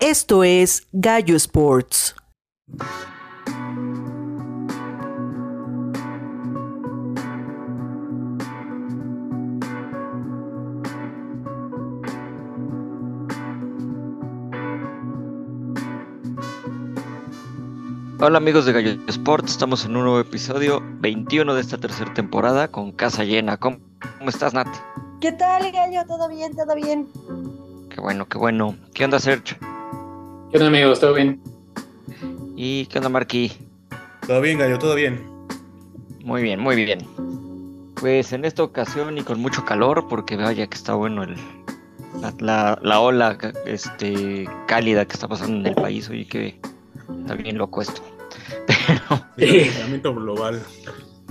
Esto es Gallo Sports. Hola amigos de Gallo Sports, estamos en un nuevo episodio 21 de esta tercera temporada con casa llena. ¿Cómo, estás, Nat? ¿Qué tal, Gallo? ¿Todo bien? ¿Todo bien? Qué bueno, qué bueno. ¿Qué onda, Sergio? ¿Qué onda, amigos? ¿Todo bien? ¿Y qué onda, Marquí? Todo bien, Gallo, todo bien. Muy bien, muy bien. Pues en esta ocasión y con mucho calor, porque vaya que está bueno el, la, la, ola este, cálida que está pasando en el país. Oye, que está bien loco esto. Pero... global.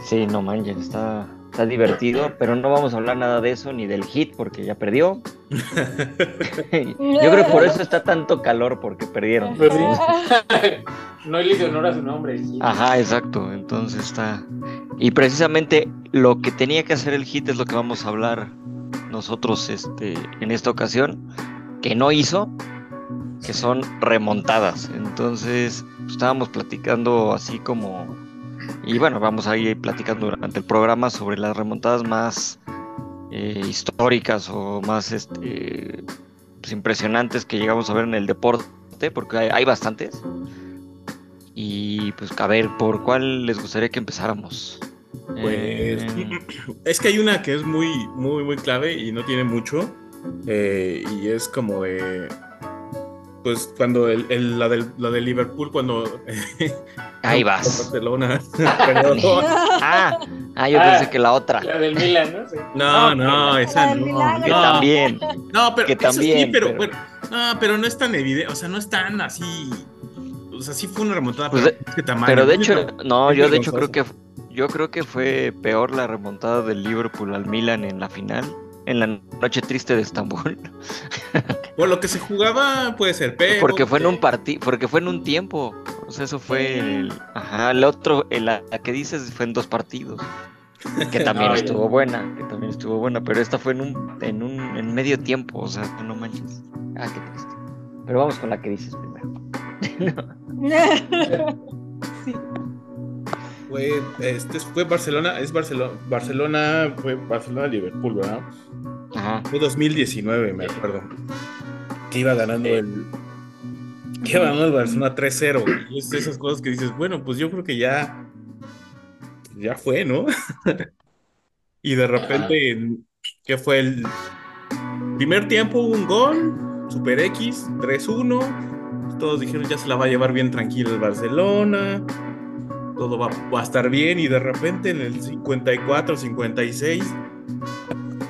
Sí, no manches, está, está divertido, pero no vamos a hablar nada de eso ni del hit porque ya perdió. Yo creo que por eso está tanto calor porque perdieron. Pues no le hizo honor a su nombre. Ajá, exacto. Entonces está. Y precisamente lo que tenía que hacer el hit es lo que vamos a hablar nosotros este, en esta ocasión, que no hizo, que son remontadas. Entonces, estábamos platicando así como. Y bueno, vamos a ir platicando durante el programa sobre las remontadas más eh, históricas o más este, pues, impresionantes que llegamos a ver en el deporte, porque hay, bastantes. Y pues, a ver, ¿por cuál les gustaría que empezáramos? Pues eh, es que hay una que es muy, muy, muy clave y no tiene mucho. Eh, y es como de pues cuando el, la, del, la de Liverpool, cuando... Ahí vas. Barcelona. ah, ah, yo pensé que la otra. La del Milan, ¿no? No, no, esa no. Que también. No, pero que también, sí, pero, Bueno, no, pero no es tan evidente, o sea, no es tan así... O sea, sí fue una remontada, pues pero, pero de hecho, no, yo de hecho creo que yo creo que fue peor la remontada del Liverpool al Milan en la final en la noche triste de Estambul. Bueno, lo que se jugaba puede ser, pero... Porque fue en un partido, porque fue en un tiempo. O sea, eso fue el... Ajá, el otro, la, que dices fue en dos partidos. Que también estuvo buena, que también estuvo buena, pero esta fue en un, en un, en medio tiempo, o sea, no manches. Ah, qué triste. Pero vamos con la que dices primero. sí. Fue, este fue Barcelona, es Barcelona, Barcelona, fue Barcelona-Liverpool, ¿verdad? Ajá. Fue 2019, me acuerdo. Que iba ganando el. Que iba ganando el Barcelona 3-0. Y es esas cosas que dices, bueno, pues yo creo que ya. Ya fue, ¿no? y de repente, ¿qué fue el. Primer tiempo hubo un gol, Super X, 3-1. Todos dijeron ya se la va a llevar bien tranquilo el Barcelona todo va, a estar bien y de repente en el 54, 56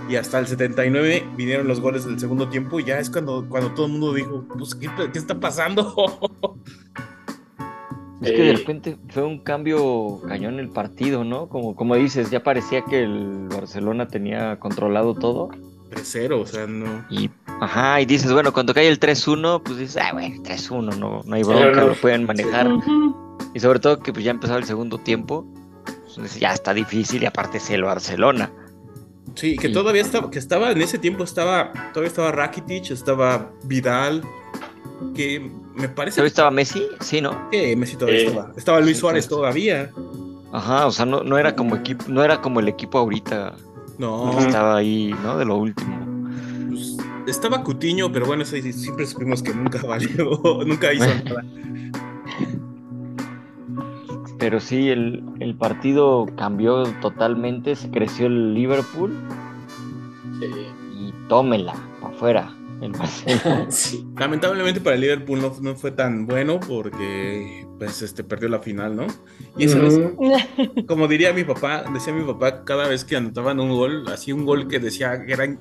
y hasta el 79 vinieron los goles del segundo tiempo y ya es cuando, cuando todo el mundo dijo, pues, ¿qué, está pasando? Es que de repente fue un cambio cañón el partido, ¿no? Como, como dices, ya parecía que el Barcelona tenía controlado todo. 3-0, o sea, no. Y, ajá, y dices, bueno, cuando cae el 3-1, pues dices, ah, bueno, 3-1, no, no hay bronca, lo pueden manejar. Y sobre todo que pues, ya empezaba el segundo tiempo, pues, ya está difícil y aparte es el Barcelona. Sí, que todavía estaba, que estaba en ese tiempo estaba, todavía estaba Rakitic, estaba Vidal, que me parece. ¿Todavía estaba Messi? Sí, ¿no? Sí, Messi todavía estaba. Estaba Luis Suárez todavía. Ajá, o sea, no, no era como equipo, no era como el equipo ahorita. No. estaba ahí, ¿no? De lo último. Pues, estaba Cutiño, pero bueno, siempre supimos que nunca valió, nunca hizo nada. Pero sí, el, partido cambió totalmente, se creció el Liverpool. Y tómela, para afuera. El Lamentablemente para el Liverpool no, fue tan bueno porque pues este perdió la final, ¿no? Y eso es, como diría mi papá, decía mi papá cada vez que anotaban un gol, hacía un gol que decía que era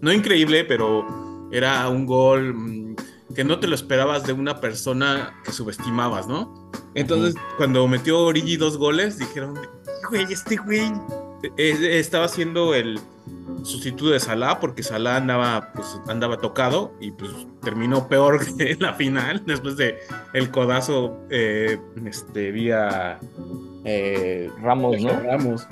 no increíble, pero era un gol mm, que no te lo esperabas de una persona que subestimabas, ¿no? Entonces, cuando metió Origi dos goles, dijeron, güey, este güey eh, eh, estaba haciendo el sustituto de Salah porque Salah andaba, pues, andaba tocado y pues terminó peor que en la final después de el codazo eh, este, vía Ramos, ¿no? Ramos.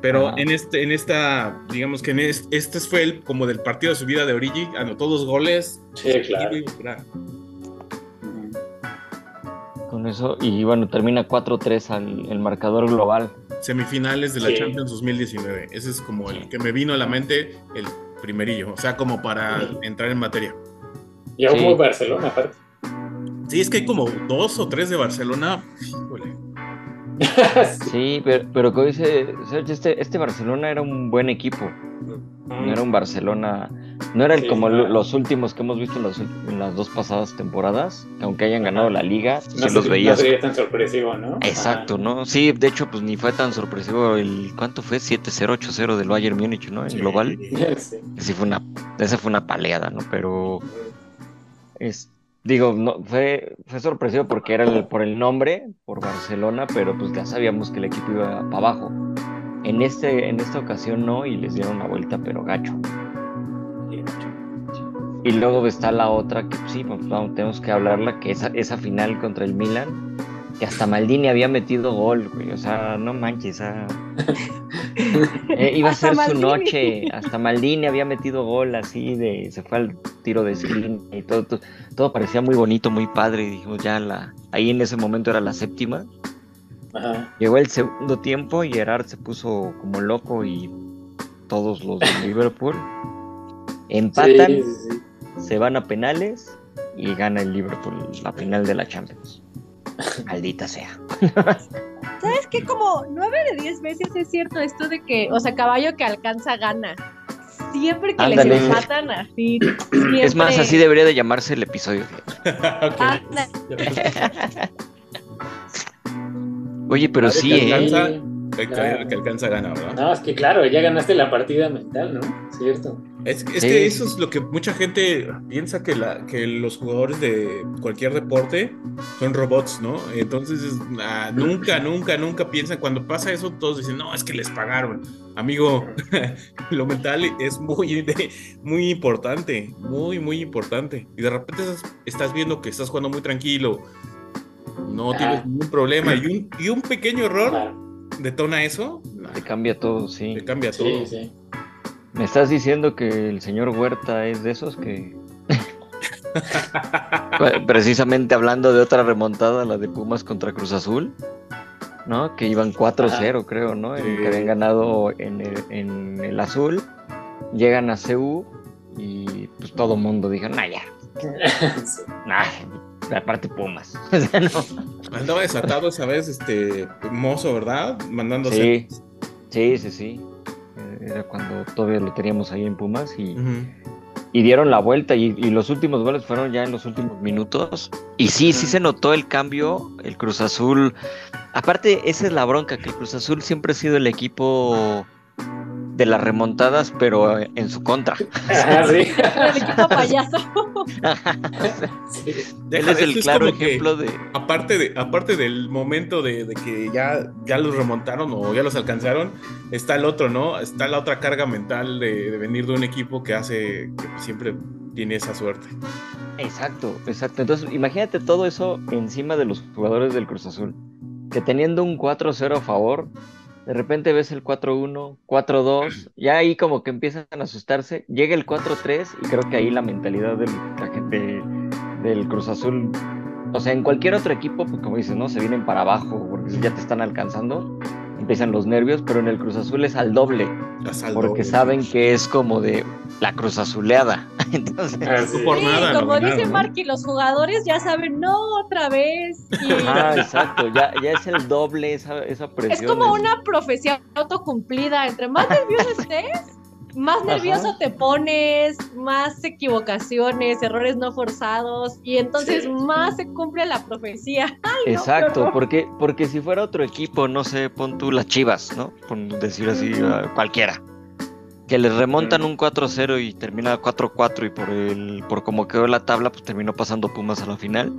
Pero en este, en esta, digamos que en este, este fue el como del partido de su vida de Origi, anotó dos goles. Sí, claro. Con eso. Y bueno, termina 4-3 el marcador global. Semifinales de la Champions 2019. Ese es como el que me vino a la mente, el primerillo. O sea, como para entrar en materia. Y aún sí. Barcelona, aparte. Sí, es que hay como dos o tres de Barcelona. Sí, pero, pero como dice Sergio, este, este Barcelona era un buen equipo. No era un Barcelona, no era el, como los últimos que hemos visto en las, en las, dos pasadas temporadas, aunque hayan ganado la liga, no los veías. No sería tan sorpresivo, ¿no? Exacto, ¿no? Sí, de hecho, pues ni fue tan sorpresivo el, ¿cuánto fue? 7-0, 8-0 del Bayern Múnich, ¿no? En Sí. global. Sí. Sí fue una, esa fue una paleada, ¿no? Pero es, digo, no, fue, fue sorpresivo porque era el- por el nombre, por Barcelona, pero pues ya sabíamos que el equipo iba para abajo. En, este, en esta ocasión no, y les dieron una vuelta, pero gacho. Y luego está la otra que sí, pues, vamos, tenemos que hablarla, que esa, esa final contra el Milan, que hasta Maldini había metido gol, güey. O sea, no manches, ah. Eh, iba a ser su noche. Hasta Maldini había metido gol así de. Se fue al tiro de screen y todo, todo, todo parecía muy bonito, muy padre. Y dijimos, ya la. Ahí en ese momento era la séptima. Ajá. Llegó el segundo tiempo y Gerard se puso como loco y todos los de Liverpool empatan, Sí, sí, sí. se van a penales y gana el Liverpool la final de la Champions. Maldita sea. ¿Sabes qué? Como nueve de diez veces es cierto esto de que, o sea, caballo que alcanza gana. Siempre que Ándale. les empatan así. Siempre... Es más, así debería de llamarse el episodio. Oye, pero sí, ¿eh? alcanza, claro. el que alcanza gana, ¿verdad? No, es que claro, ya ganaste la partida mental, ¿no? Cierto. Es, es Sí. que eso es lo que mucha gente piensa que, la, que los jugadores de cualquier deporte son robots, ¿no? Entonces, es- ah, nunca, nunca, nunca piensan, cuando pasa eso, todos dicen, no, es que les pagaron. Amigo, lo mental es muy, de- muy importante, muy, muy importante. Y de repente estás, estás viendo que estás jugando muy tranquilo, no Ah. tienes ningún problema, y un, y un pequeño error Claro. Detona eso, nah, Te cambia todo, sí. te cambia todo. Sí, sí. ¿Me estás diciendo que el señor Huerta es de esos que... Precisamente hablando de otra remontada, la de Pumas contra Cruz Azul, ¿no? Que iban 4-0, creo, ¿no? En que habían ganado en el, en el azul, llegan a CU y pues todo mundo dijo, nah, ya, Sí. nah, aparte Pumas. O sea, no. Andaba desatado esa vez, este, mozo, ¿verdad? Mandándose. Sí, sí, sí, sí. Eh, Era cuando todavía lo teníamos ahí en Pumas y... Dieron la vuelta y, y los últimos goles fueron ya en los últimos minutos. Y sí, sí se notó el cambio, el Cruz Azul. Aparte, esa es la bronca, que el Cruz Azul siempre ha sido el equipo de las remontadas, pero en su contra. Ajá, sí. el equipo payaso. Sí. Él Deja es el es claro que- ejemplo de... Aparte, de, aparte del momento de, de que ya, ya los remontaron o ya los alcanzaron, está el otro, ¿no? Está la otra carga mental de, de venir de un equipo que hace que siempre tiene esa suerte. Exacto, exacto. Entonces, imagínate todo eso encima de los jugadores del Cruz Azul. Que teniendo un 4-0 a favor, de repente ves el 4-1, 4-2, ya ahí como que empiezan a asustarse. Llega el 4-3 y creo que ahí la mentalidad del, la gente- del Cruz Azul, o sea, en cualquier otro equipo, pues como dices, ¿no? Se vienen para abajo porque ya te están alcanzando, empiezan los nervios, pero en el Cruz Azul es al doble, porque saben que es como de la Cruz Azuleada. Entonces... Ah, sí. No por nada, como ganaron, dice ¿no? Marky, los jugadores ya saben, no, otra vez. Y Ah, exacto, ya, ya es el doble esa, esa presión. es como una profecía autocumplida. Entre más nervioso estés, más nervioso Ajá. te pones, más equivocaciones, errores no forzados, y entonces Sí. más se cumple la profecía. Ay, no, Exacto, porque, porque si fuera otro equipo, no sé, pon tú las chivas, ¿no? Por decir así, a cualquiera. Que les remontan un 4-0 y termina 4-4 y por el, por como quedó la tabla, pues terminó pasando Pumas a la final.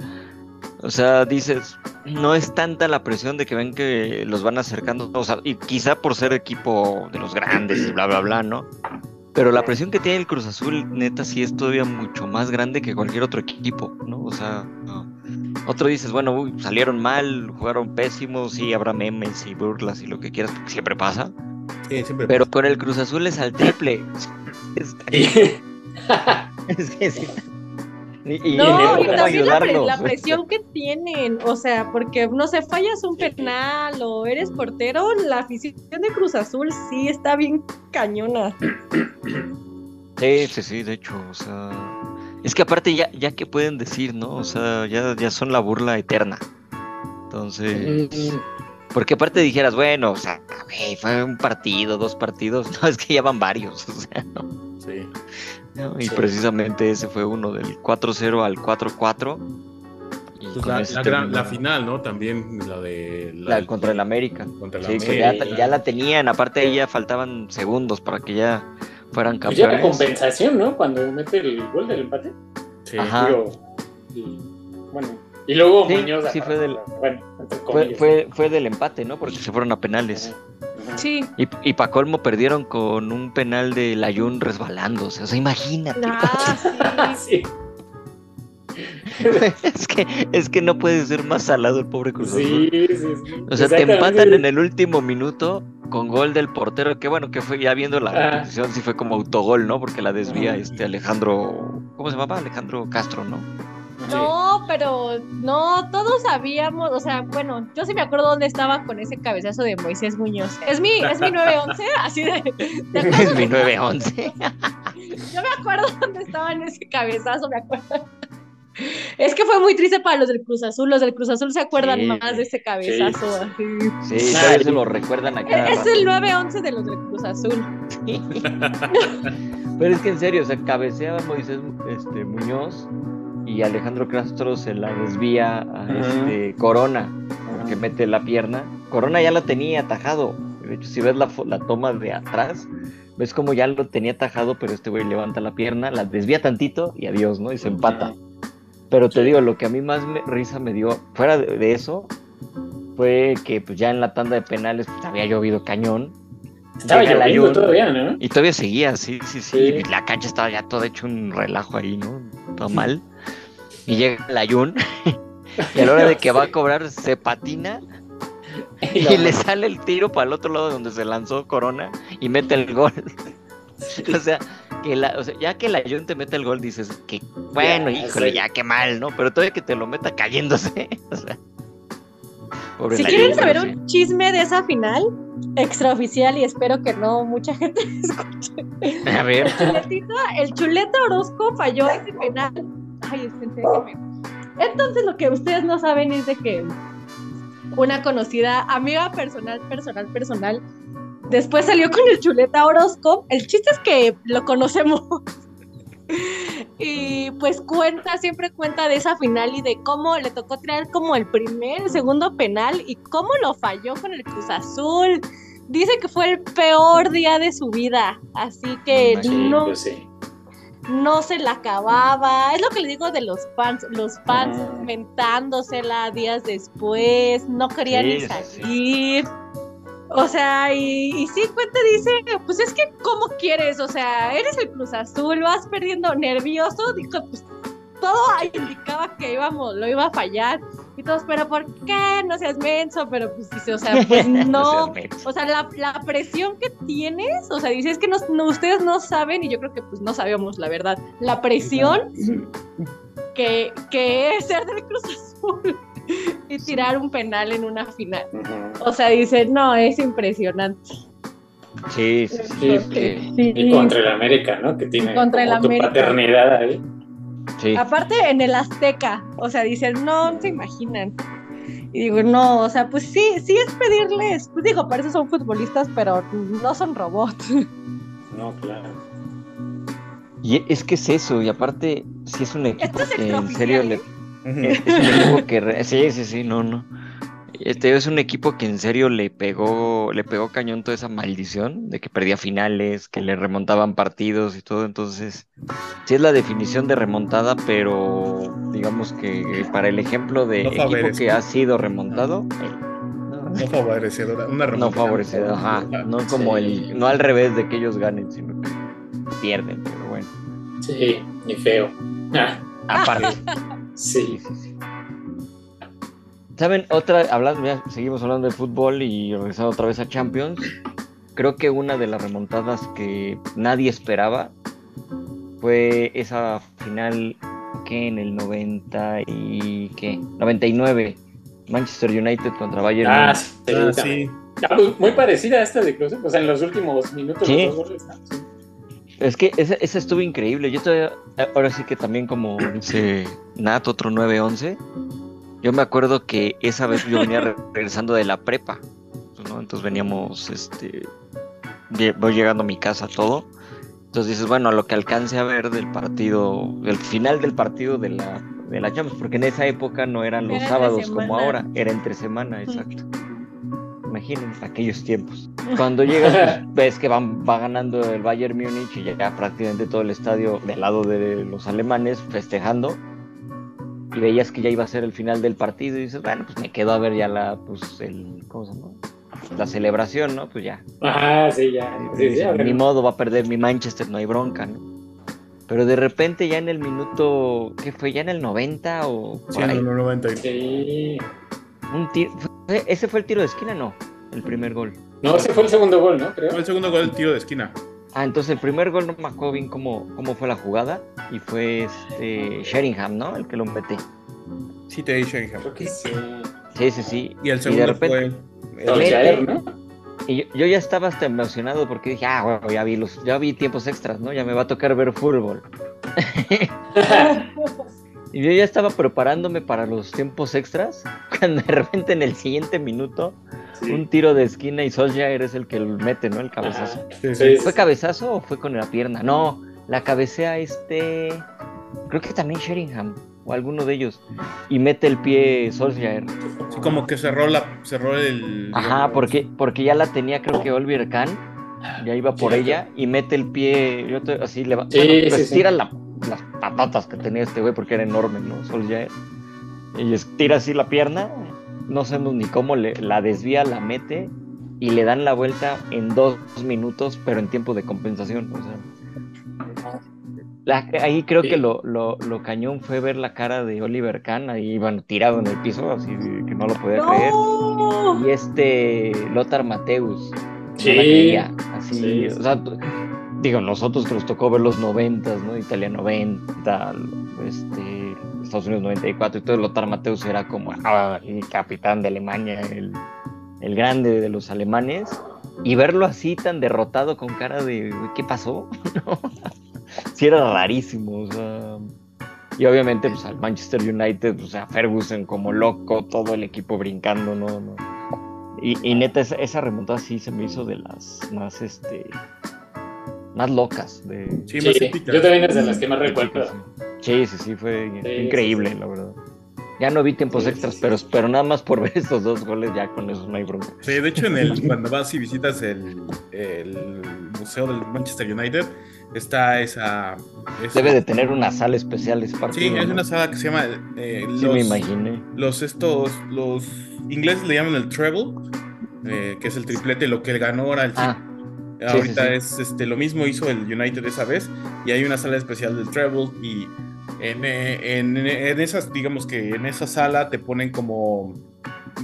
O sea, dices, no es tanta la presión de que ven que los van acercando, o sea, y quizá por ser equipo de los grandes y bla, bla, bla, ¿no? Pero la presión que tiene el Cruz Azul, neta, sí es todavía mucho más grande que cualquier otro equipo, ¿no? O sea, no. otro dices, bueno, uy, salieron mal, jugaron pésimos, sí, habrá memes y burlas y lo que quieras, porque siempre pasa. Sí, siempre Pero con el Cruz Azul es al triple. Es que sí, Y, no, y también la, presión que tienen, o sea, porque no sé, fallas un penal o eres portero, la afición de Cruz Azul sí está bien cañona. Sí, sí, sí, de hecho, o sea, es que aparte ya, ya que pueden decir, ¿no? O sea, ya, ya son la burla eterna. Entonces, mm. Porque aparte dijeras, bueno, o sea, fue un partido, dos partidos, no, es que ya van varios, o sea, ¿no? Sí. Y precisamente ese fue uno del 4-0 al 4-4. Pues la, la, final, ¿no? También la de... La, contra el América. Contra el sí, América. Ya, ya, la tenían, aparte ahí ya faltaban segundos para que ya fueran campeones. Pues ya la compensación, ¿no? Cuando mete el gol del empate. Sí. Ajá. y, bueno, y luego sí, Sí, fue del, bueno, fue, fue, fue, del empate, ¿no? Porque se fueron a penales. Sí. Y, y para colmo perdieron con un penal de Layun resbalándose. O sea, imagínate. Ah, sí. es, que, es que no puede ser más salado el pobre Cruz Sí, sí, sí. O sea, te empatan en el último minuto con gol del portero, que bueno, que fue ya viendo la posición, sí fue como autogol, ¿no? Porque la desvía este Alejandro, ¿cómo se llamaba? Alejandro Castro, ¿no? No, pero no, todos sabíamos, o sea, bueno, yo sí me acuerdo dónde estaba con ese cabezazo de Moisés Muñoz. Es mi, es mi 911, así de. es mi 911. yo me acuerdo dónde estaba en ese cabezazo, me acuerdo. Es que fue muy triste para los del Cruz Azul. Los del Cruz Azul se acuerdan más de ese cabezazo. Sí, sí se lo recuerdan acá. Es el 9-11 de los del Cruz Azul. Pero es que en serio, o sea, cabeceaba Moisés este, Muñoz y Alejandro Castro se la desvía a este, Corona, porque mete la pierna. Corona ya la tenía atajado. De hecho, si ves la, la toma de atrás, ves como ya lo tenía atajado, pero este güey levanta la pierna, la desvía tantito y adiós, ¿no? Y se empata. Pero te digo, lo que a mí más risa me dio, fuera de, eso, fue que pues ya en la tanda de penales pues, había llovido cañón. Estaba lloviendo todavía, ¿no? Y todavía seguía, sí, sí, sí, Y la cancha estaba ya todo hecho un relajo ahí, ¿no? Todo mal. Y llega el ayun. y a la hora de que va a cobrar, se patina. Y le sale el tiro para el otro lado donde se lanzó Corona y mete el gol. o sea, que la, o sea, ya que la Jun te mete el gol, dices que bueno, híjole, ya qué mal, ¿no? Pero todavía que te lo meta cayéndose. O sea, si quieren saber un chisme de esa final, extraoficial, y espero que no mucha gente escuche. A ver. El, chuleta Orozco falló ese penal. Ay, Entonces, lo que ustedes no saben es de que una conocida amiga personal, personal, personal, Después salió con el chuleta Orozco. El chiste es que lo conocemos. y pues cuenta, siempre cuenta de esa final y de cómo le tocó traer como el primer, segundo penal y cómo lo falló con el Cruz Azul. Dice que fue el peor día de su vida, así que no, no se la acababa. Es lo que le digo de los fans, los fans ah. mentándosela días después, no querían ni salir. O sea, y, y sí, cuenta dice, pues es que, ¿cómo quieres? O sea, eres el Cruz Azul, vas perdiendo nervioso. Dijo, pues todo indicaba que íbamos, lo iba a fallar. Y todos, pero ¿por qué? No seas menso, pero pues dice, o sea, pues no. o sea, la, la, presión que tienes, o sea, dice, es que no, ustedes no saben, y yo creo que pues no sabíamos la verdad, la presión que, que es ser del Cruz Azul. y tirar un penal en una final. O sea, dice, no, es impresionante. Sí, sí, sí. Y contra el América, ¿no? Que tiene contra el América. paternidad ahí. Sí. Aparte en el Azteca, o sea, dicen, no, se imaginan. Y digo, no, o sea, pues sí, sí es pedirles, pues digo, para eso son futbolistas, pero no son robots. No, claro. Y es que es eso, y aparte, si es un equipo que en serio le, es un equipo que sí, sí, sí, no, no. Este es un equipo que en serio le pegó, le pegó cañón toda esa maldición de que perdía finales, que le remontaban partidos y todo. Entonces, sí es la definición de remontada, pero digamos que para el ejemplo de equipo que ha sido remontado, no favorecedora, una remontada. No favorecedora, ajá. No como el, no al revés de que ellos ganen, sino que pierden, pero bueno. Sí, ni feo. Aparte. Sí. ¿Saben? Otra, hablando, seguimos hablando de fútbol y regresando otra vez a Champions. Creo que una de las remontadas que nadie esperaba fue esa final que en el 90 y qué, 99 Manchester United contra Bayern. Ah, sí. Ah, pues, muy parecida a esta de Cruz, o sea, en los últimos minutos ¿Sí? los goles. Es que esa, estuvo increíble. Yo todavía, ahora sí que también como dice Nat, otro 9-11, yo me acuerdo que esa vez yo venía regresando de la prepa, ¿no? Entonces veníamos, este, voy llegando a mi casa todo. Entonces dices, bueno, a lo que alcance a ver del partido, el final del partido de la, de la Champions, porque en esa época no eran los sábados como ahora, era entre semana, exacto. Imagínense aquellos tiempos. Cuando llegas, pues, ves que van, va ganando el Bayern Múnich y ya prácticamente todo el estadio del lado de los alemanes festejando. Y veías que ya iba a ser el final del partido y dices, bueno, pues me quedo a ver ya la, pues, el, ¿cómo se llama? La celebración, ¿no? Pues ya. Ajá, sí, ya. ni modo, va a perder mi Manchester, no hay bronca, ¿no? Pero de repente ya en el minuto, ¿qué fue? ¿Ya en el 90 o...? Sí, en el 90. Sí. Un tiro, ¿Ese fue el tiro de esquina? No, el primer gol. No, ese fue el segundo gol, ¿no? Fue el segundo gol, el tiro de esquina. Ah, entonces el primer gol no me acuerdo bien cómo, cómo fue la jugada y fue este Sheringham, ¿no? El que lo mete. Sí, te di Sheringham. Creo que sí. Sí, sí, sí. Y el segundo fue... El... ¿no? Y yo, ya estaba hasta emocionado porque dije, ah, bueno, ya vi los, ya vi tiempos extras, ¿no? Ya me va a tocar ver fútbol. Y yo ya estaba preparándome para los tiempos extras, cuando de repente en el siguiente minuto, un tiro de esquina y Solskjaer es el que lo mete, ¿no? El cabezazo. ¿Fue cabezazo o fue con la pierna? No, la cabecea este, creo que también Sheringham o alguno de ellos y mete el pie Solskjaer. como que cerró la cerró el Ajá, porque porque ya la tenía creo que Oliver Kahn ya iba por ella y mete el pie, yo así le va, bueno, pues tira la las patatas que tenía este güey porque era enorme, ¿no? Solskjaer. Y estira así la pierna, no sabemos ni cómo le, la desvía, la mete y le dan la vuelta en dos minutos, pero en tiempo de compensación. O sea, ahí creo que lo, lo, cañón fue ver la cara de Oliver Kahn ahí, bueno, tirado en el piso, así que no lo podía creer. Y este Lothar Mateus. Sí. así, o sea, digo, nosotros que nos tocó ver los 90, ¿no? Italia 90, este, Estados Unidos 94 y todo, Lothar Mateus era como ah, el capitán de Alemania, el, el, grande de los alemanes, y verlo así tan derrotado con cara de, ¿qué pasó? ¿No? sí era rarísimo, o sea... Y obviamente, pues al Manchester United, o sea, Ferguson como loco, todo el equipo brincando, ¿no? no. Y, y, neta, esa, esa, remontada sí se me hizo de las más, este, más locas. De... Sí, yo también es de las que más recuerdo. Sí, sí, sí, fue increíble, la verdad. Ya no vi tiempos extras, pero, pero nada más por ver estos dos goles, ya con eso no hay bronca. Sí, de hecho, en el, cuando vas y visitas el, el museo del Manchester United, está esa, Debe de tener una sala especial ese partido. Sí, hay una sala que se llama. Eh, sí, me imaginé. Los estos, los ingleses le llaman el treble, eh, que es el triplete, lo que ganó ahora el ah. Ahorita es este, lo mismo hizo el United esa vez y hay una sala especial del Treble y en, en, en, esas, digamos que en esa sala te ponen como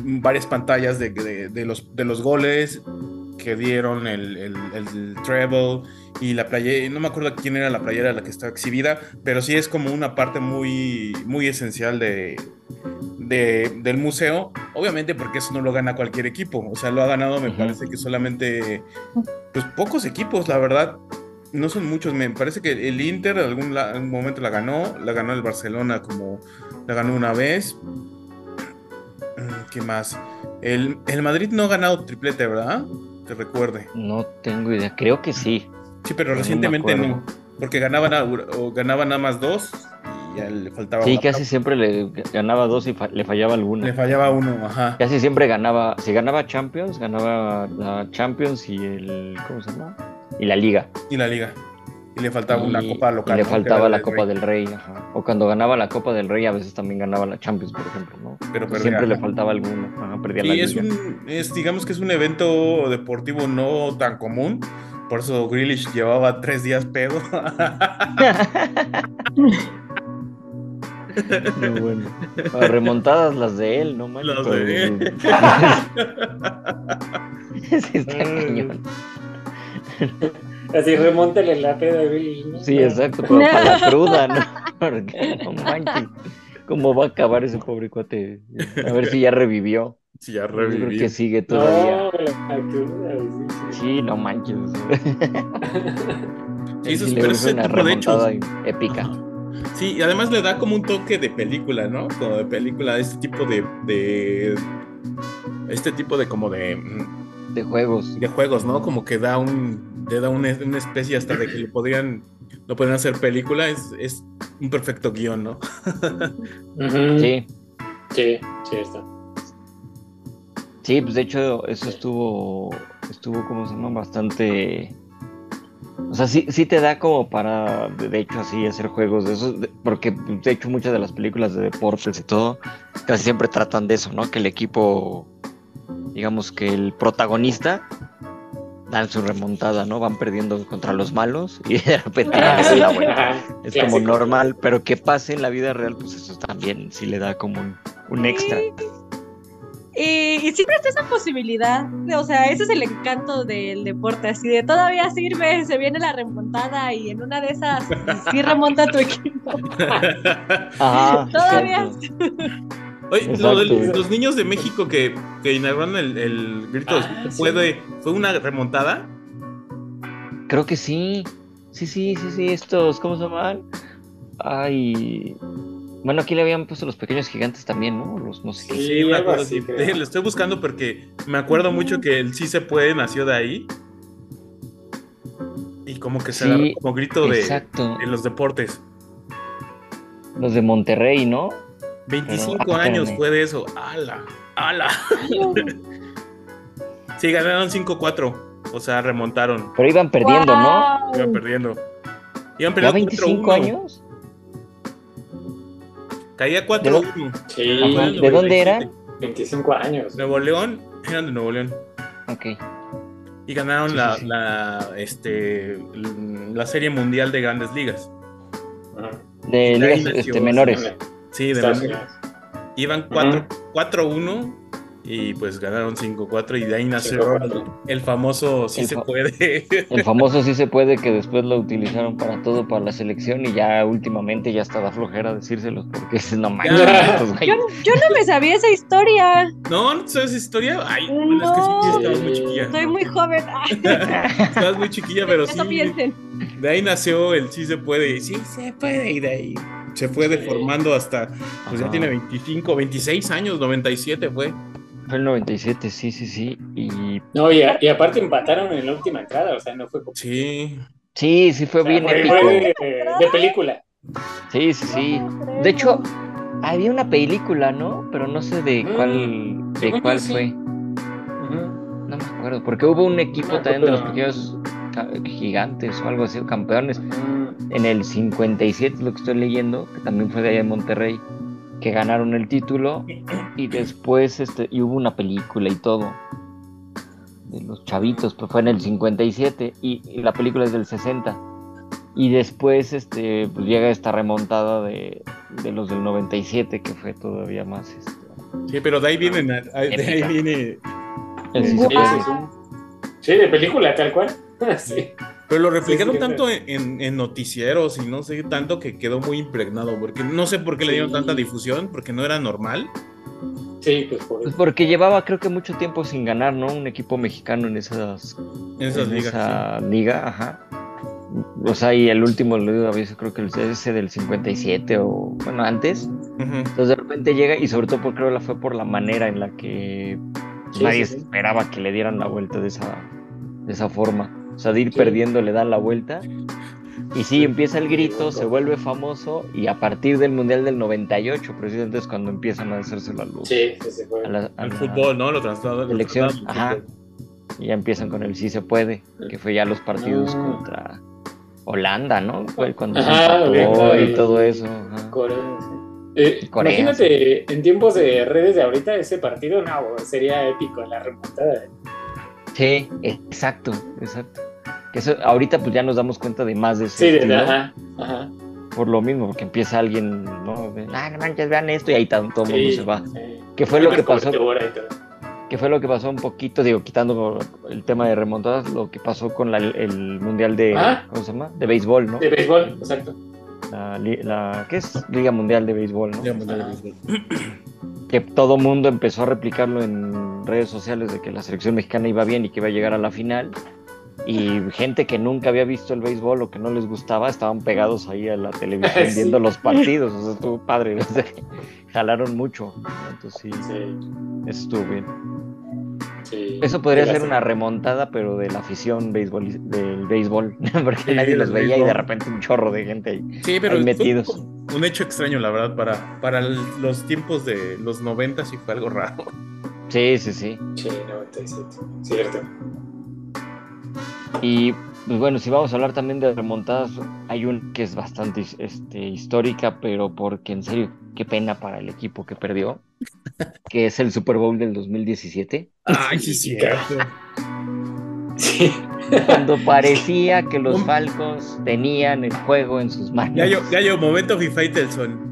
varias pantallas de, de, los, de los goles que dieron el, el, el, treble y la playera, no me acuerdo quién era la playera la que estaba exhibida, pero sí es como una parte muy, muy esencial de, del museo, obviamente porque eso no lo gana cualquier equipo, o sea, lo ha ganado me parece que solamente, pues pocos equipos, la verdad, no son muchos, me parece que el Inter en algún, momento la ganó, la ganó el Barcelona como la ganó una vez, mm, ¿qué más? El, el Madrid no ha ganado triplete, ¿verdad? Que recuerde. No tengo idea, creo que sí. Sí, pero, recientemente no, porque ganaban, o ganaban nada más dos ya le faltaba. Sí, casi siempre le ganaba dos y le fallaba alguna. Le fallaba uno, ajá. Casi siempre ganaba, si ganaba Champions, ganaba la Champions y el, ¿cómo se llama? Y la Liga. Y la Liga. Y le faltaba una Copa local. Y le faltaba la Copa del Rey, ajá. O cuando ganaba la Copa del Rey, a veces también ganaba la Champions, por ejemplo, ¿no? Pero siempre le faltaba alguna, ajá, perdía y es un, es, digamos que es un evento deportivo no tan común. Por eso Grealish llevaba tres días pedo. Muy bueno. remontadas las de él, no. Las de él. sí, está cañón. Así remóntale la peda de Billy. Sí, exacto, pero para la cruda, ¿no? Porque no manches. ¿Cómo va a acabar ese pobre cuate? A ver si ya revivió. Sí, ya revivió. creo que sigue todavía. No, sí, no manches. sí, eso es una remontada épica. Sí, y además le da como un toque de película, ¿no? Como de película, este tipo de, de este tipo de como de mm, de juegos. De juegos, ¿no? Como que da un le da una, especie hasta de que lo podrían lo podrían hacer película, es, es un perfecto guion, ¿no? Sí. Sí, sí está. Sí, pues de hecho eso estuvo estuvo como se llama bastante o sea, sí, sí te da como para, de hecho, así hacer juegos de esos, porque de hecho muchas de las películas de deportes y todo, casi siempre tratan de eso, ¿no? Que el equipo, digamos que el protagonista dan su remontada, ¿no? Van perdiendo contra los malos y de repente ah, la buena. Es como normal, pero que pase en la vida real, pues eso también sí le da como un extra. Y, siempre está esa posibilidad, o sea, ese es el encanto del deporte, así de todavía sirve, se viene la remontada y en una de esas sí remonta tu equipo. todavía. Oye, lo de los niños de México que, que inauguraron el, grito ah, puede, ¿fue una remontada? Creo que sí. Sí, sí, sí, sí, estos, ¿cómo se llaman? Ay, bueno, aquí le habían puesto los pequeños gigantes también, ¿no? Los no sé Sí, me acuerdo. Sí, lo estoy buscando porque me acuerdo mucho que el sí se puede nació de ahí. Y como que se da como grito de en los deportes. Los de Monterrey, ¿no? 25 años fue de eso. ¡Hala! ¡Hala! sí, ganaron 5-4. O sea, remontaron. Pero iban perdiendo, ¿no? Iban perdiendo. Iban perdiendo. 25 años? Caía 4-1. Sí. ¿De dónde era? 25 años. Nuevo León, eran de Nuevo León. Ok. Y ganaron la, la, este, la Serie Mundial de Grandes Ligas. De ligas este, menores. Sí, de menores. Iban 4-1 y pues ganaron 5-4 y de ahí nació el famoso sí se puede. El famoso sí se puede que después lo utilizaron para todo, para la selección y ya últimamente ya está da flojera decírselos porque es no manches. Yo, yo, no me sabía esa historia. No, ¿no sabes esa historia? Ay, bueno, es que sí, estabas muy chiquilla. Soy muy joven. estabas muy chiquilla, pero sí. De ahí nació el sí se puede y sí se puede y de ahí se fue deformando hasta, pues ya tiene 25, 26 años, 97 fue. Fue el 97, sí, sí, sí. Y... No, y, y, aparte empataron en la última entrada, o sea, no fue como... Sí. Sí, sí, fue bien épico. de, película. Sí, sí, sí. De hecho, había una película, ¿no? Pero no sé de mm, cuál, de cuál fue. No me acuerdo, porque hubo un equipo también de los pequeños gigantes o algo así, campeones. En el 57, lo que estoy leyendo, que también fue de allá en Monterrey que ganaron el título y después este, y hubo una película y todo de los chavitos, pues fue en el 57 y, la película es del 60 y después este pues llega esta remontada de, los del 97 que fue todavía más este, sí pero de ahí viene de ahí viene sí, de película tal cual sí pero lo replicaron tanto en, noticieros y no sé tanto que quedó muy impregnado, porque no sé por qué le dieron tanta difusión, porque no era normal. Sí, pues, por pues porque llevaba creo que mucho tiempo sin ganar, ¿no? Un equipo mexicano en esas, en esas ligas. Esa liga, ajá. O sea, y el último lo veces creo que el ese del 57 o bueno, antes. Entonces de repente llega y sobre todo porque creo que fue por la manera en la que nadie esperaba que le dieran la vuelta de esa, de esa forma. O sea, de ir perdiendo le dan la vuelta. Y sí, empieza el grito, se vuelve famoso y a partir del Mundial del 98, precisamente es cuando empiezan a hacerse la luz. Sí, sí se Al fútbol, ¿no? Lo trasladan. Selección, ajá. Y ya empiezan con el sí se puede, que fue ya los partidos ah. contra Holanda, ¿no? Fue cuando se y todo eso. Eh, imagínate, en tiempos de redes de ahorita, ese partido, no, sería épico, la remontada. Sí, exacto, exacto. Que eso, ahorita pues ya nos damos cuenta de más de eso. Sí, de, ajá, ajá. Por lo mismo, porque empieza alguien, ¿no? Ah, manches, vean esto y ahí todo el mundo se va. Que fue lo que pasó. que fue lo que pasó un poquito, digo, quitando el tema de remontadas, lo que pasó con el Mundial de, ah. ¿cómo se llama? De béisbol, ¿no? De béisbol, exacto. La, ¿qué es? Liga Mundial de Béisbol, ¿no? Liga Mundial de Béisbol. Que todo mundo empezó a replicarlo en redes sociales de que la selección mexicana iba bien y que iba a llegar a la final. Y gente que nunca había visto el béisbol o que no les gustaba estaban pegados ahí a la televisión viendo los partidos. O sea, estuvo padre. Jalaron mucho. Entonces sí, sí. eso estuvo bien. Eso podría ser una remontada, pero de la afición béisbol, del béisbol, porque nadie los veía y de repente un chorro de gente ahí, sí, pero metidos. Un hecho extraño, la verdad, para, para los tiempos de los 90 sí fue algo raro. Sí, sí, sí. Sí, 97, cierto. Y pues bueno, si vamos a hablar también de remontadas, hay un que es bastante este, histórica, pero porque en serio, qué pena para el equipo que perdió, que es el Super Bowl del 2017. Ay, sí, sí. sí. Cuando parecía que los Falcons tenían el juego en sus manos. Ya yo, ya yo momento Faitelson.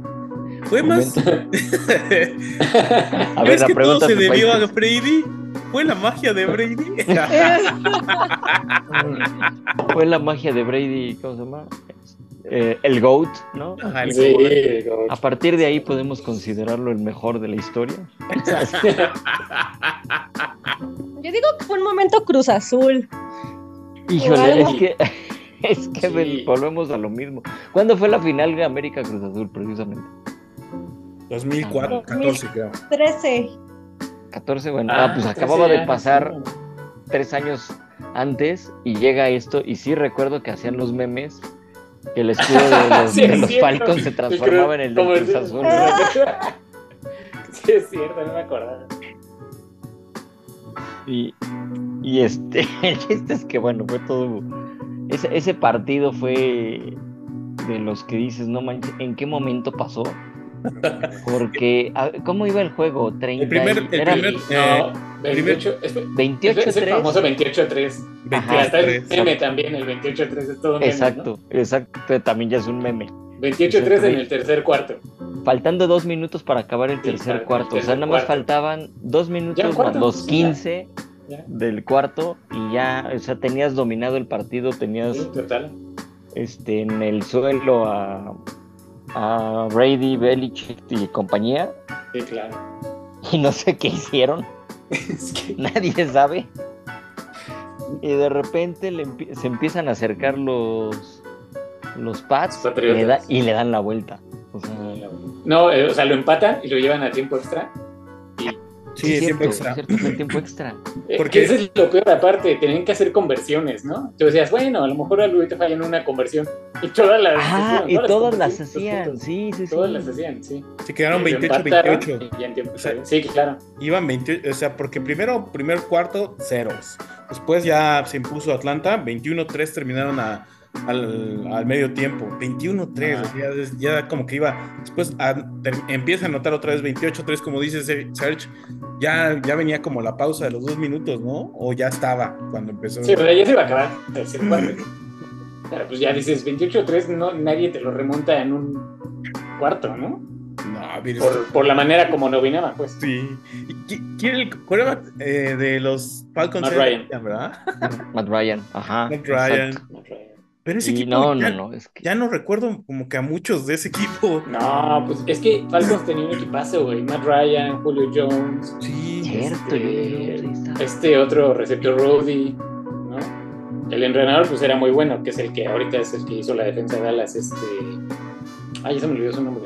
Fue más. a ver, la que todo se debió a Brady? ¿Fue la magia de Brady? Fue la magia de Brady, ¿cómo se llama? Eh, el GOAT, ¿no? A partir de ahí podemos considerarlo el mejor de la historia. Yo digo que fue un momento Cruz Azul. Híjole, es que, es que volvemos a lo mismo. ¿Cuándo fue la final de América Cruz Azul, precisamente? 2004, 14 creo. 13. 14, bueno, ah, pues acababa de pasar tres años antes y llega esto y sí recuerdo que hacían los memes que el escudo de los, Falcons se transformaba en el de Cruz Azul. sí, es cierto, no me acordaba. Y, y este, el chiste es que bueno, fue todo. Ese, ese partido fue de los que dices, no manches, ¿en qué momento pasó? Porque, ¿cómo iba el juego? 30 el primer, el era, primer, no, 28, 28 es el famoso 28-3. Hasta el meme también, el 28-3 es todo meme. Exacto, ¿no? exacto, también ya es un meme. 28-3 en el tercer cuarto. Faltando dos minutos para acabar el tercer cuarto. o sea, nada más faltaban dos minutos más los 15 del cuarto y ya, o sea, tenías dominado el partido, tenías este en el suelo a a Brady, Belichick y compañía. Sí, claro. Y no sé qué hicieron. Nadie sabe. Y de repente se empiezan a acercar los los Pats y le, dan la vuelta. no, eh, o sea, lo empatan y lo llevan a tiempo extra. Sí, tiempo extra. tiempo extra. Eh, Porque ese es lo peor aparte, tenían que hacer conversiones, ¿no? Tú decías, bueno, a lo mejor a Luis te falla en una conversión. Y todas las Ah, y todas, las, hacían, sí, sí, sí. Todas las hacían, sí. Se quedaron 28-28. O sea, sí, claro. Iban 28, o sea, porque primero, primer cuarto, ceros. Después ya se impuso Atlanta, 21-3 terminaron a al, medio tiempo. 21-3, ya, como que iba. Después empieza a notar otra vez 28-3, como dice Serge. Ya, ya venía como la pausa de los dos minutos, ¿no? O ya estaba cuando empezó. Sí, pero ya se iba a acabar. pero pues ya dices 28-3, no, nadie te lo remonta en un cuarto, ¿no? No, por, por, la manera como no vinaba, pues. Sí. ¿Quién el eh, de los Falcons? Matt Ryan. ¿verdad? Matt Ryan, ajá. Matt Ryan. Pero ese equipo no, ya, no, no, es que... ya no recuerdo como que a muchos de ese equipo. No, pues es que Falcons tenía un equipazo, güey. Matt Ryan, Julio Jones. Sí, cierto. Este, este otro receptor Roddy, ¿no? El entrenador pues era muy bueno, que es el que ahorita es el que hizo la defensa de Dallas, este... Ay, ya se me olvidó su nombre.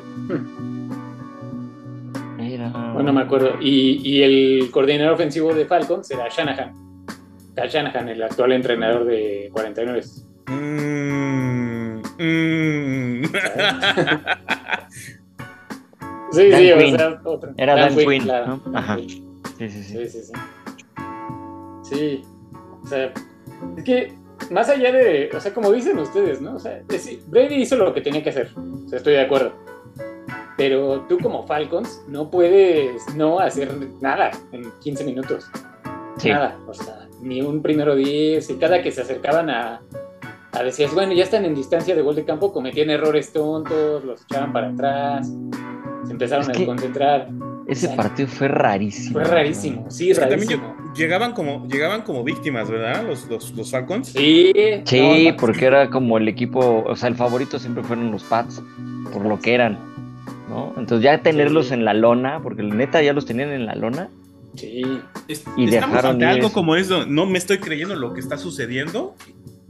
Era... Bueno, me acuerdo. Y, y el coordinador ofensivo de Falcons era Shanahan. Shanahan, el actual entrenador de 49. Mm, mm. sí, sí, o sea, otro. Era Dan, Quinn, ¿no? Ajá. Sí, sí, sí. Sí, sí, sí. Sí, o sea, es que más allá de, o sea, como dicen ustedes, ¿no? O sea, es, Brady hizo lo que tenía que hacer, o sea, estoy de acuerdo. Pero tú como Falcons no puedes no hacer nada en 15 minutos. Sí. Nada, o sea, ni un primero 10, y cada que se acercaban a, a decías, bueno, ya están en distancia de gol de campo, cometían errores tontos, los echaban para atrás, se empezaron a desconcentrar. ese partido fue rarísimo. Fue rarísimo, sí, rarísimo. llegaban como, llegaban como víctimas, ¿verdad? Los, los, Falcons. Sí. Sí, porque era como el equipo, o sea, el favorito siempre fueron los Pats, por lo que eran, ¿no? Entonces ya tenerlos en la lona, porque neta ya los tenían en la lona. Sí. y estamos ante algo como eso, no me estoy creyendo lo que está sucediendo.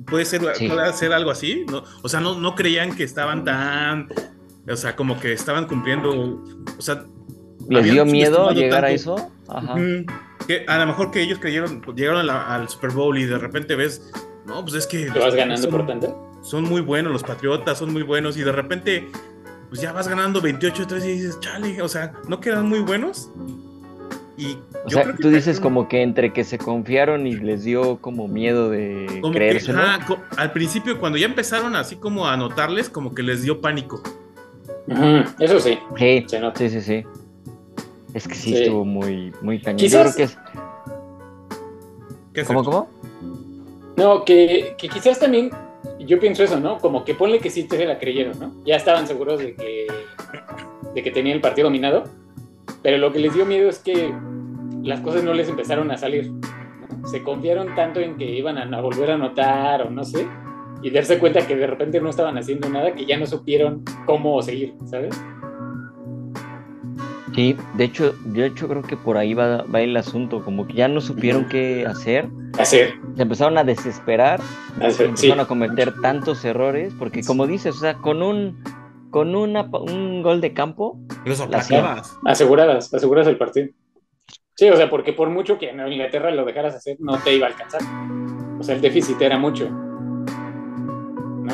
Puede ser, puede ser algo así, ¿no? O sea, no, no creían que estaban tan, o sea, como que estaban cumpliendo, o sea, ¿Les dio miedo llegar a eso? Ajá. que a lo mejor que ellos creyeron, llegaron al Super Bowl y de repente ves, no, pues es que... ¿Te vas ganando por tanto? Son muy buenos los Patriotas, son muy buenos y de repente, pues ya vas ganando 28-3 y dices, chale, o sea, ¿no quedan muy buenos? Y o sea, tú dices como que entre que se confiaron y les dio como miedo de como al principio, cuando ya empezaron así como a notarles, como que les dio pánico. eso sí. Sí, sí, sí, sí. Es que sí, estuvo muy, muy cañón. Quizás... que es... ¿Cómo, cómo? No, que, que, quizás también, yo pienso eso, ¿no? Como que ponle que sí se la creyeron, ¿no? Ya estaban seguros de que, de que tenían el partido dominado, pero lo que les dio miedo es que las cosas no les empezaron a salir. Se confiaron tanto en que iban a, volver a anotar o no sé, y darse cuenta que de repente no estaban haciendo nada, que ya no supieron cómo seguir, ¿sabes? Sí, de hecho, de hecho creo que por ahí va, va el asunto, como que ya no supieron qué hacer. Hacer. Se empezaron a desesperar, empezaron a cometer tantos errores, porque como dices, o sea, con un con una, un gol de campo. Los aseguradas, aseguradas, aseguradas el partido. Sí, o sea, porque por mucho que en Inglaterra lo dejaras hacer, no te iba a alcanzar. O sea, el déficit era mucho. ¿No?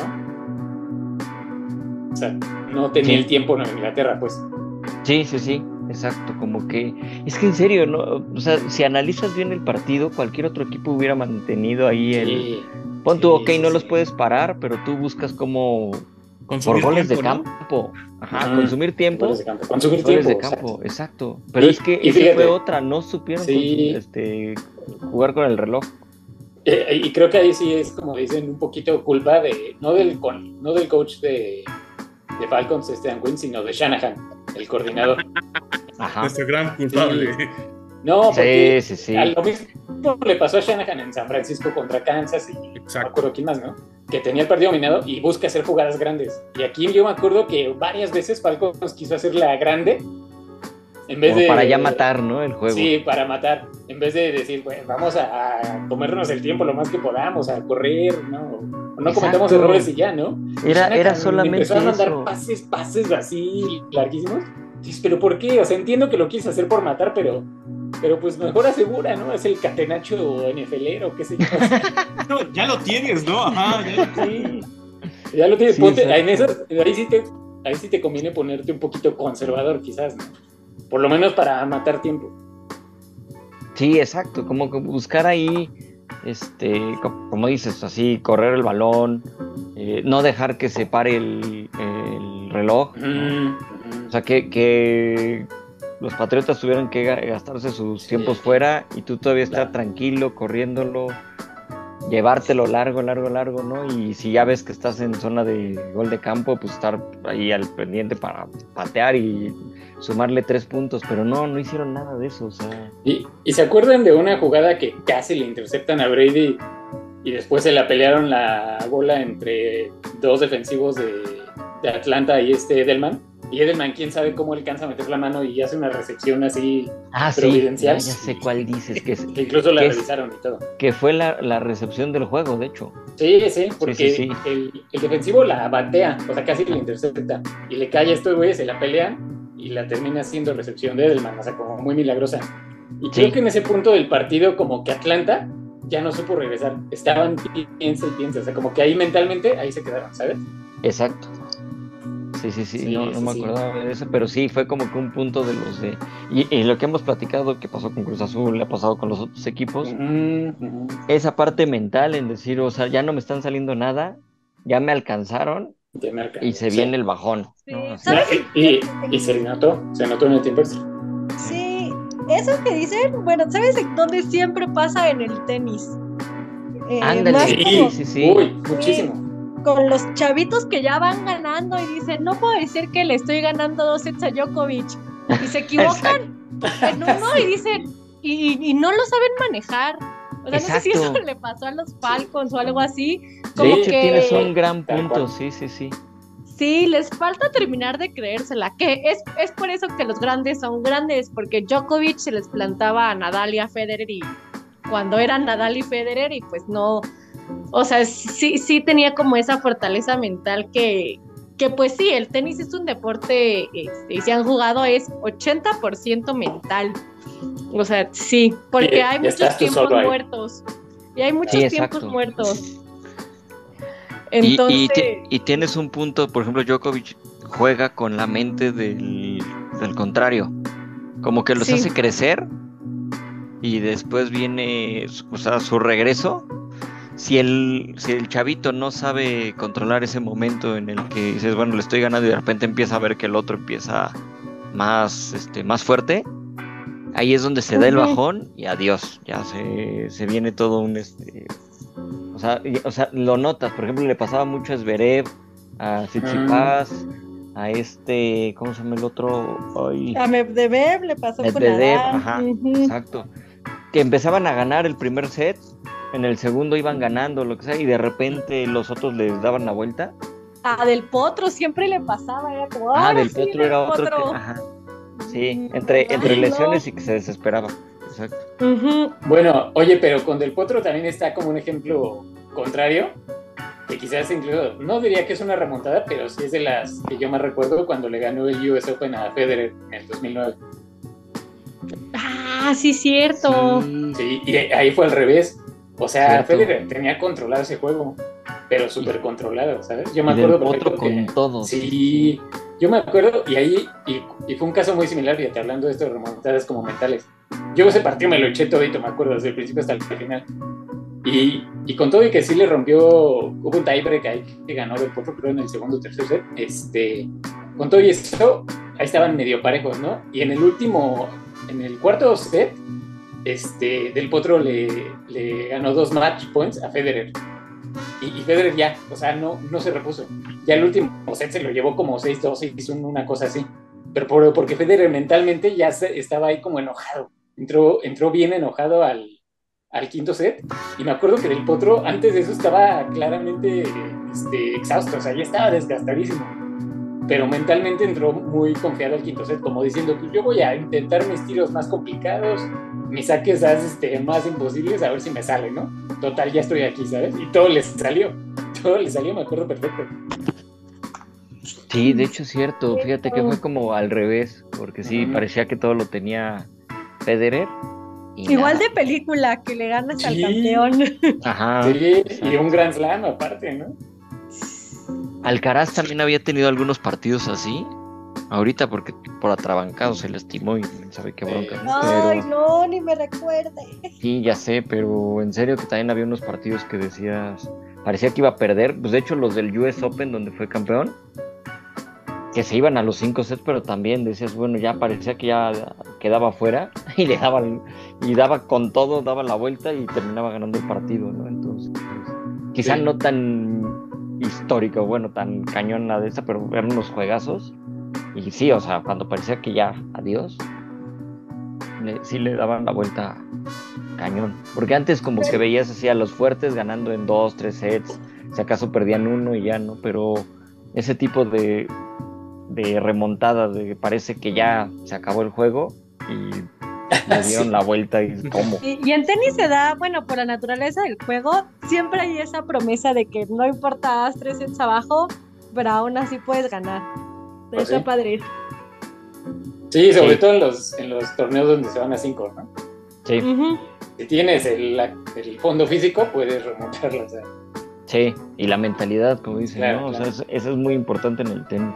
O sea, no tenía el tiempo en Inglaterra, pues. Sí, sí, sí, exacto, como que es que en serio, ¿no? O sea, si analizas bien el partido, cualquier otro equipo hubiera mantenido ahí el... Pon tú, ok, no los puedes parar, pero tú buscas como... Consumir por goles de campo. Ajá, consumir tiempo. de campo. Consumir goles de campo, exacto. Pero es que esa fue otra, no supieron este, jugar con el reloj. Eh, y creo que ahí sí es, como dicen, un poquito culpa de, no del, no del coach de, de Falcons, este Quinn, sino de Shanahan el coordinador. Ajá. Nuestro gran culpable. No, porque sí, sí, sí. A lo mismo le pasó a Shanahan en San Francisco contra Kansas y no me acuerdo quién más, ¿no? Que tenía el partido dominado y busca hacer jugadas grandes. Y aquí yo me acuerdo que varias veces Falcons quiso hacer la grande en vez de, para ya matar, ¿no? El juego. Sí, para matar. En vez de decir, bueno, vamos a, comernos el tiempo lo más que podamos, a correr, ¿no? no cometamos errores y ya, ¿no? Era, era solamente Empezaron a mandar pases, pases así larguísimos. pero ¿por qué? O sea, entiendo que lo quieres hacer por matar, pero pero pues mejor asegura, ¿no? Es el catenacho NFLero, qué sé yo. no, ya lo tienes, ¿no? Ajá, ya lo tienes. Ya lo tienes. Ponte, en eso, ahí, sí te, ahí sí te conviene ponerte un poquito conservador, quizás, ¿no? Por lo menos para matar tiempo. Sí, exacto. Como buscar ahí este, como dices, así, correr el balón, eh, no dejar que se pare el, reloj. O sea, que, los patriotas tuvieron que gastarse sus tiempos fuera y tú todavía estar tranquilo, corriéndolo, llevártelo largo, largo, largo, ¿no? Y si ya ves que estás en zona de gol de campo, pues estar ahí al pendiente para patear y sumarle tres puntos, pero no, no hicieron nada de eso. O sea... ¿Y, se acuerdan de una jugada que casi le interceptan a Brady y después se la pelearon la bola entre dos defensivos de, Atlanta y este Edelman? Y Edelman, quién sabe cómo alcanza a meter la mano y hace una recepción así ah, providencial. Sí, ya, sé cuál dices. Que, incluso la revisaron y todo. Que fue la, la, recepción del juego, de hecho. Sí, sí, porque el, el, defensivo la batea, o sea, casi le intercepta. Y le cae a estos güeyes, se la pelean y la termina siendo recepción de Edelman, o sea, como muy milagrosa. Y creo que en ese punto del partido, como que Atlanta ya no supo regresar. Estaban piensa y piensa, o sea, como que ahí mentalmente, ahí se quedaron, ¿sabes? Exacto. Sí, sí, sí, no, me acordaba de eso, pero sí, fue como que un punto de los de... Y, lo que hemos platicado, que pasó con Cruz Azul, le ha pasado con los otros equipos, esa parte mental en decir, o sea, ya no me están saliendo nada, ya me alcanzaron, y se viene el bajón. y, se notó, se notó en el tiempo extra. Sí, eso que dicen, bueno, ¿sabes dónde siempre pasa en el tenis? Eh, Ándale, sí, sí, Uy, muchísimo. Con los chavitos que ya van ganando y dicen, no puedo decir que le estoy ganando dos sets a Djokovic. Y se equivocan. en uno y dicen, y, no lo saben manejar. O sea, no sé si eso le pasó a los Falcons o algo así. Como de hecho, que... tienes un gran punto, sí, sí, sí. Sí, les falta terminar de creérsela, que es, es por eso que los grandes son grandes, porque Djokovic se les plantaba a Nadal y a Federer y cuando eran Nadal y Federer y pues no, o sea, sí, sí tenía como esa fortaleza mental que, que pues sí, el tenis es un deporte, este, y si han jugado es 80% mental. O sea, sí, porque hay muchos tiempos muertos. Y hay muchos tiempos muertos. Entonces... Y, tienes un punto, por ejemplo, Djokovic juega con la mente del, contrario. Como que los hace crecer y después viene o sea, su regreso si el, si el chavito no sabe controlar ese momento en el que dices, bueno, le estoy ganando y de repente empieza a ver que el otro empieza más, este, más fuerte, ahí es donde se da el bajón y adiós, ya se, se viene todo un, este, o sea, o sea, lo notas, por ejemplo, le pasaba mucho a Zverev, a Tsitsipas, a este, ¿cómo se llama el otro? A Medvedev le pasó con Medvedev, ajá, exacto, que empezaban a ganar el primer set en el segundo iban ganando, lo que sea, y de repente los otros les daban la vuelta. Ah, del potro siempre le pasaba, era como. Ah, del potro era otro que. Ajá. Sí, entre, entre lesiones y que se desesperaba. Exacto. Bueno, oye, pero con Del Potro también está como un ejemplo contrario, que quizás incluso, no diría que es una remontada, pero sí es de las que yo más recuerdo cuando le ganó el US Open a Federer en el 2009. Ah, sí, cierto. sí y ahí fue al revés. O sea, Federer tenía controlado ese juego, pero súper controlado, ¿sabes? Yo me acuerdo otro con todo. Sí, yo me acuerdo, y ahí, y, fue un caso muy similar, fíjate, hablando de esto de remontadas como mentales. Yo ese partido me lo eché todito, me acuerdo, desde el principio hasta el final. Y, y con todo y que sí le rompió, hubo un tiebreak ahí que ganó el Potro, creo, en el segundo o tercer set. Este, con todo y eso, ahí estaban medio parejos, ¿no? Y en el último, en el cuarto set, este, Del Potro le, ganó dos match points a Federer. Y, Federer ya, o sea, no, no se repuso. Ya el último set se lo llevó como 6-2, hizo una cosa así. Pero porque Federer mentalmente ya estaba ahí como enojado. Entró, entró bien enojado al, al quinto set. Y me acuerdo que Del Potro antes de eso estaba claramente este, exhausto, o sea, ya estaba desgastadísimo pero mentalmente entró muy confiado al quinto set, como diciendo, pues yo voy a intentar mis tiros más complicados, mis saques este, más imposibles, a ver si me sale, ¿no? Total, ya estoy aquí, ¿sabes? Y todo les salió, todo les salió, me acuerdo perfecto. Sí, de hecho es cierto, fíjate que fue como al revés, porque sí, parecía que todo lo tenía Federer. Igual de película, que le ganas al campeón. Ajá. Sí, y un gran slam aparte, ¿no? Alcaraz también había tenido algunos partidos así. Ahorita porque por atrabancado se lastimó y sabe qué bronca. Ay, no, ni me recuerde. Sí, ya sé, pero en serio que también había unos partidos que decías, parecía que iba a perder. Pues de hecho los del US Open donde fue campeón, que se iban a los 5 sets, pero también decías, bueno, ya parecía que ya quedaba fuera y le daban, y daba con todo, daba la vuelta y terminaba ganando el partido, ¿no? Entonces, quizá no tan histórico, bueno, tan cañón de esa, pero eran unos juegazos. Y sí, o sea, cuando parecía que ya, adiós, sí le daban la vuelta cañón. Porque antes como que veías así a los fuertes ganando en dos, tres sets, si acaso perdían uno y ya no, pero ese tipo de, de remontada de parece que ya se acabó el juego y le dieron la vuelta y cómo. Y, en tenis se da, bueno, por la naturaleza del juego, siempre hay esa promesa de que no importa tres sets abajo, pero aún así puedes ganar. Pues Está padre. Sí, sobre todo en los, en los torneos donde se van a cinco, ¿no? Sí. Si tienes el, el, fondo físico, puedes remontarlo. O sea. Sí, y la mentalidad, como dicen, ¿no? O sea, eso, es muy importante en el tenis.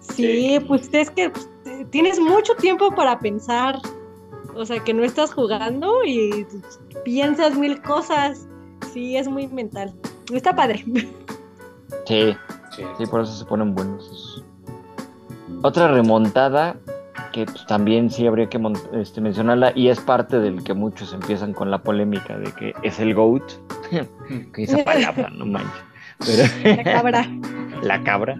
Sí, pues es que pues, tienes mucho tiempo para pensar. O sea, que no estás jugando y piensas mil cosas. Sí, es muy mental. Está padre. Sí, sí, por eso se ponen buenos. Otra remontada que pues, también sí habría que este, mencionarla y es parte del que muchos empiezan con la polémica de que es el GOAT. que esa palabra, no manches. la cabra. la cabra.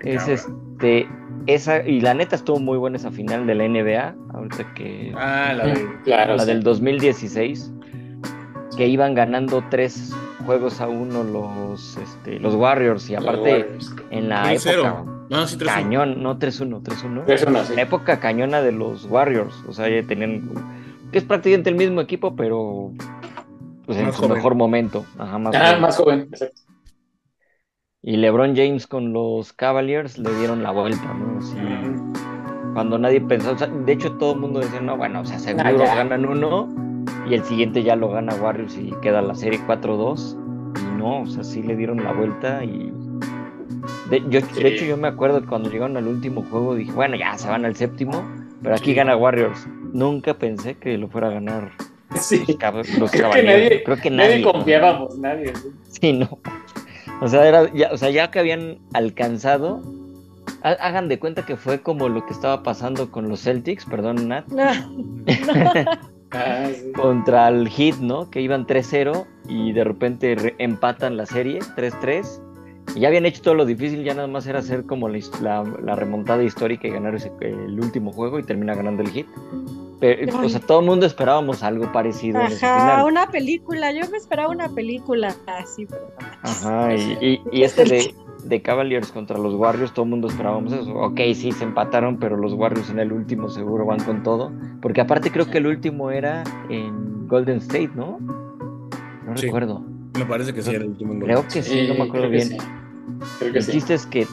Es este esa, y la neta estuvo muy buena esa final de la NBA, ahorita que... Ah, la, claro, la del 2016, que iban ganando tres juegos a uno los, este, los Warriors, y aparte en la época... No, sí, cañón, no 3-1, 3-1. 3-1, La época cañona de los Warriors, o sea, ya tenían... que es prácticamente el mismo equipo, pero pues en su mejor momento. Ajá, más, ah, más joven, exacto. Y LeBron James con los Cavaliers le dieron la vuelta, ¿no? Cuando nadie pensó, de hecho todo el mundo decía, no, bueno, o sea, seguro ah, ganan uno y el siguiente ya lo gana Warriors y queda la serie 4-2. Y no, o sea, sí le dieron la vuelta y... De, yo, de hecho yo me acuerdo que cuando llegaron al último juego dije, bueno, ya se van al séptimo, pero aquí gana Warriors. Nunca pensé que lo fuera a ganar Sí. Los, creo, que nadie, creo que nadie, confiábamos, nadie. Sí, no. O sea, era, ya, o sea, ya que habían alcanzado, hagan de cuenta que fue como lo que estaba pasando con los Celtics, perdón, Nat. Ah, Contra el Heat, ¿no? Que iban 3-0 y de repente empatan la serie 3-3. Y ya habían hecho todo lo difícil, ya nada más era hacer como la, la, remontada histórica y ganar ese, el último juego y termina ganando el Heat o sea, todo el mundo esperábamos algo parecido. Ajá, una película. Yo me esperaba una película así, pero Ajá, y, y, este de, de, Cavaliers contra los Warriors, todo el mundo esperábamos eso. Ok, sí, se empataron, pero los Warriors en el último seguro van con todo. Porque aparte creo que el último era en Golden State, ¿no? No recuerdo. Me parece que sí era el último. Creo que sí, no me acuerdo bien. Creo que el chiste es que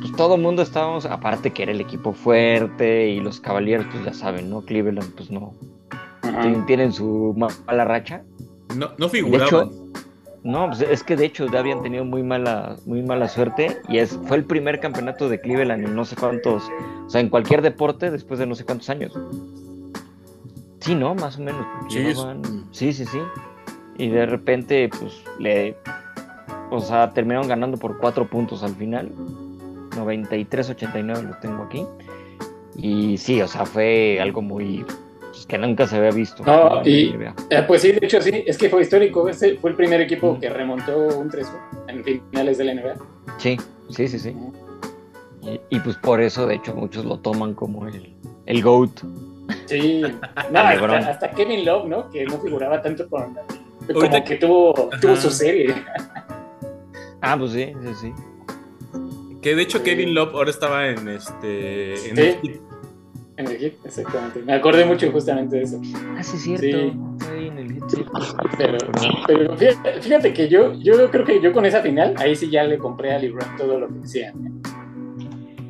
pues todo el mundo estábamos, aparte que era el equipo fuerte y los caballeros, pues ya saben, ¿no? Cleveland, pues no. Tienen, su mala racha. No, no figuraban. No, pues es que de hecho ya habían tenido muy mala, muy mala suerte y es, fue el primer campeonato de Cleveland en no sé cuántos, o sea, en cualquier deporte después de no sé cuántos años. Sí, ¿no? Más o menos. Sí, sí, sí, sí. Y de repente, pues, le, o sea, terminaron ganando por cuatro puntos al final. 93-89 lo tengo aquí. Y sí, o sea, fue algo muy pues, que nunca se había visto. No, y, eh, pues sí, de hecho sí, es que fue histórico. Este fue el primer equipo que remontó un 3 en finales de la NBA. Sí, sí, sí, sí. Y, pues por eso, de hecho, muchos lo toman como el, el GOAT. Sí, no, hasta, Kevin Love, ¿no? Que no figuraba tanto con. Como que tuvo, tuvo su serie. Ah, pues sí, sí, sí. Que de hecho Kevin Love ahora estaba en este. En sí. En el hit, exactamente. Me acordé mucho justamente de eso. Ah, sí, cierto. Sí. en el hit, sí. Pero, pero fíjate, que yo, yo creo que yo con esa final, ahí sí ya le compré a LeBron todo lo que decían.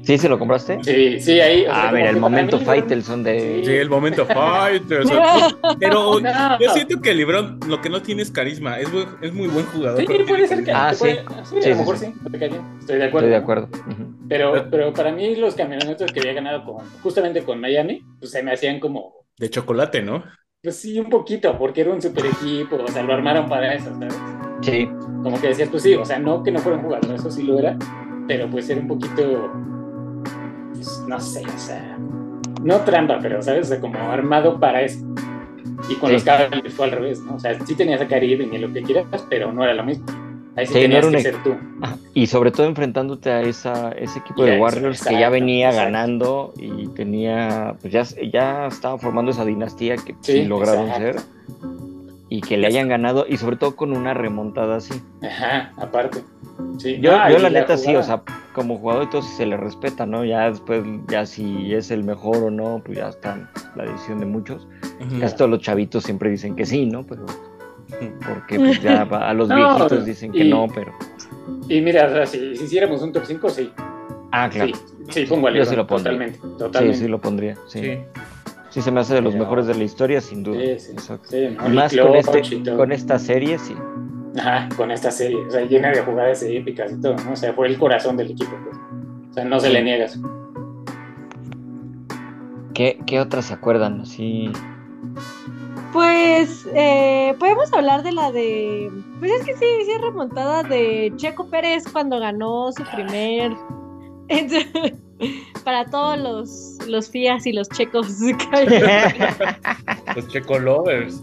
¿Sí se lo compraste? Sí, sí, ahí. ah, mira, el momento Faitelson de. Sí, el momento Faitelson. Pero yo siento que LeBron lo que no tiene es carisma. Es, es muy buen jugador. Sí, puede ser que. Ah, sí. sí, a lo mejor sí. Estoy de acuerdo. Estoy de acuerdo. pero, pero para mí, los campeonatos que había ganado con, justamente con Miami, pues se me hacían como. De chocolate, ¿no? Pues sí, un poquito, porque era un super equipo. O sea, lo armaron para eso, ¿sabes? Sí. Como que decías, pues sí, o sea, no que no fueran jugadores, eso sí lo era. Pero pues era un poquito no sé, o sea, no trampa, pero, ¿sabes? O sea, como armado para eso. Y con los cables fue al revés, ¿no? O sea, sí tenías a Caribe y lo que quieras, pero no era lo mismo. Ahí sí, tenías que ser tú. Y sobre todo enfrentando a esa, ese equipo de Warriors que ya venía ganando y tenía, pues ya, ya estaba formando esa dinastía que sí, lograron ser y que le hayan ganado y sobre todo con una remontada así. Ajá, aparte. Sí. Yo, yo la neta sí, o sea, como jugador y todo se le respeta, ¿no? Ya después, ya si es el mejor o no, pues ya está la decisión de muchos. Casi todos los chavitos siempre dicen que sí, ¿no? Pero porque pues ya a los viejitos dicen que no, pero... Y mira, si, hiciéramos un top 5, sí. Ah, claro. Sí, sí pongo Yo sí lo pondría. Totalmente, totalmente. Sí, sí lo pondría, sí. sí. Se me hace de los mejores de la historia, sin duda. Sí, sí. y más con, este, con esta serie, sí. Ajá, con esta serie, o sea, llena de jugadas épicas y todo, ¿no? O sea, fue el corazón del equipo, pues. O sea, no se le niegas. ¿Qué, ¿Qué otras se acuerdan? Sí. Pues eh, podemos hablar de la de. Pues es que sí, sí, remontada de Checo Pérez cuando ganó su primer. Para todos los, los FIAs y los checos. los checo lovers.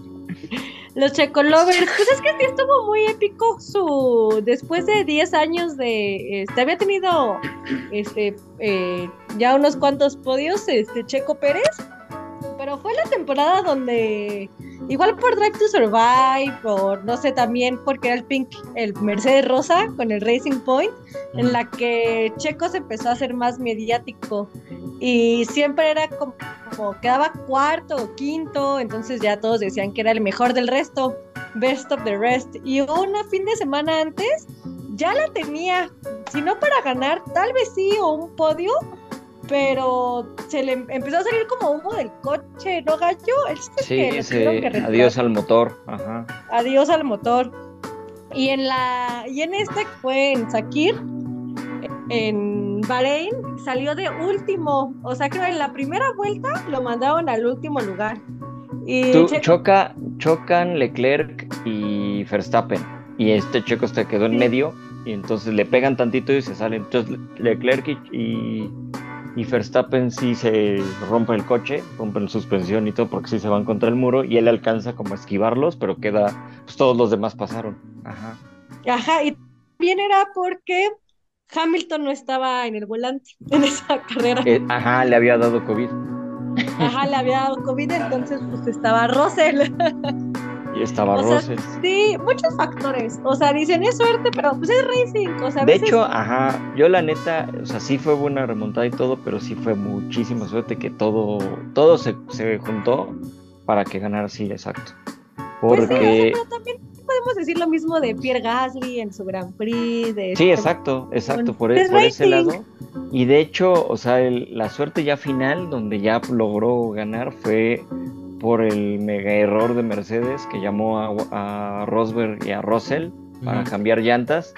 Los Checo Lovers, pues es que sí estuvo muy épico su. Después de 10 años de. Este, había tenido este eh, ya unos cuantos podios, este Checo Pérez. Pero fue la temporada donde. Igual por Drive to Survive, por no sé, también porque era el Pink, el Mercedes Rosa con el Racing Point, en la que Checo se empezó a hacer más mediático. Y siempre era como quedaba cuarto o quinto, entonces ya todos decían que era el mejor del resto, best of the rest. Y una fin de semana antes ya la tenía, si no para ganar, tal vez sí, o un podio, pero se le empezó a salir como humo del coche, ¿no, Gallo? sí, adiós al motor, Adiós al motor. Y en la y en este fue en Sakir, en Bahrein salió de último. O sea, que en la primera vuelta lo mandaron al último lugar. Y choca, chocan Leclerc y Verstappen. Y este Checo se quedó en medio. Y entonces le pegan tantito y se salen. Entonces Leclerc y, y, Verstappen sí se rompen el coche, rompen la suspensión y todo porque sí se van contra el muro. Y él alcanza como a esquivarlos, pero queda. Pues todos los demás pasaron. Ajá. Ajá, y bien era porque Hamilton no estaba en el volante en esa carrera. Eh, ajá, le había dado COVID. Ajá, le había dado COVID, entonces pues estaba Russell. Y estaba Russell. sí, muchos factores. O sea, dicen es suerte, pero pues es racing. O sea, de hecho, ajá, yo la neta, o sea, sí fue buena remontada y todo, pero sí fue muchísima suerte que todo, todo se, se juntó para que ganara, sí, exacto. Porque. Pues sí, también podemos decir lo mismo de Pierre Gasly en su Grand Prix. De sí, exacto, exacto, por, e, por ese lado. Y de hecho, o sea, la suerte ya final, donde ya logró ganar, fue por el mega error de Mercedes que llamó a, Rosberg y a Russell para cambiar llantas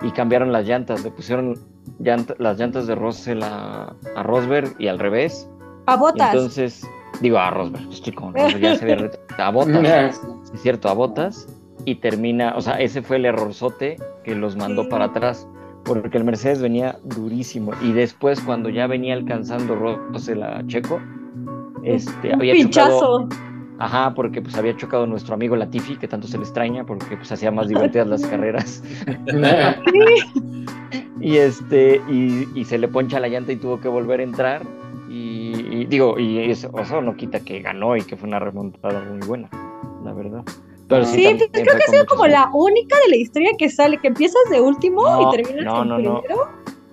y cambiaron las llantas, le pusieron las llantas de Russell a, Rosberg y al revés. A botas. Entonces, digo a Rosberg, estoy con ya se a botas, es cierto, a botas y termina, o sea, ese fue el errorzote que los mandó para atrás, porque el Mercedes venía durísimo y después cuando ya venía alcanzando Russell a Checo, este, había pinchazo. Ajá, porque pues había chocado nuestro amigo Latifi, que tanto se le extraña, porque pues hacía más divertidas las carreras. y este, y, se le poncha la llanta y tuvo que volver a entrar. Y, digo, y eso no quita que ganó y que fue una remontada muy buena, la verdad sí, pues, creo que ha sido como la única de la historia que sale, que empiezas de último y terminas no, en no, primero.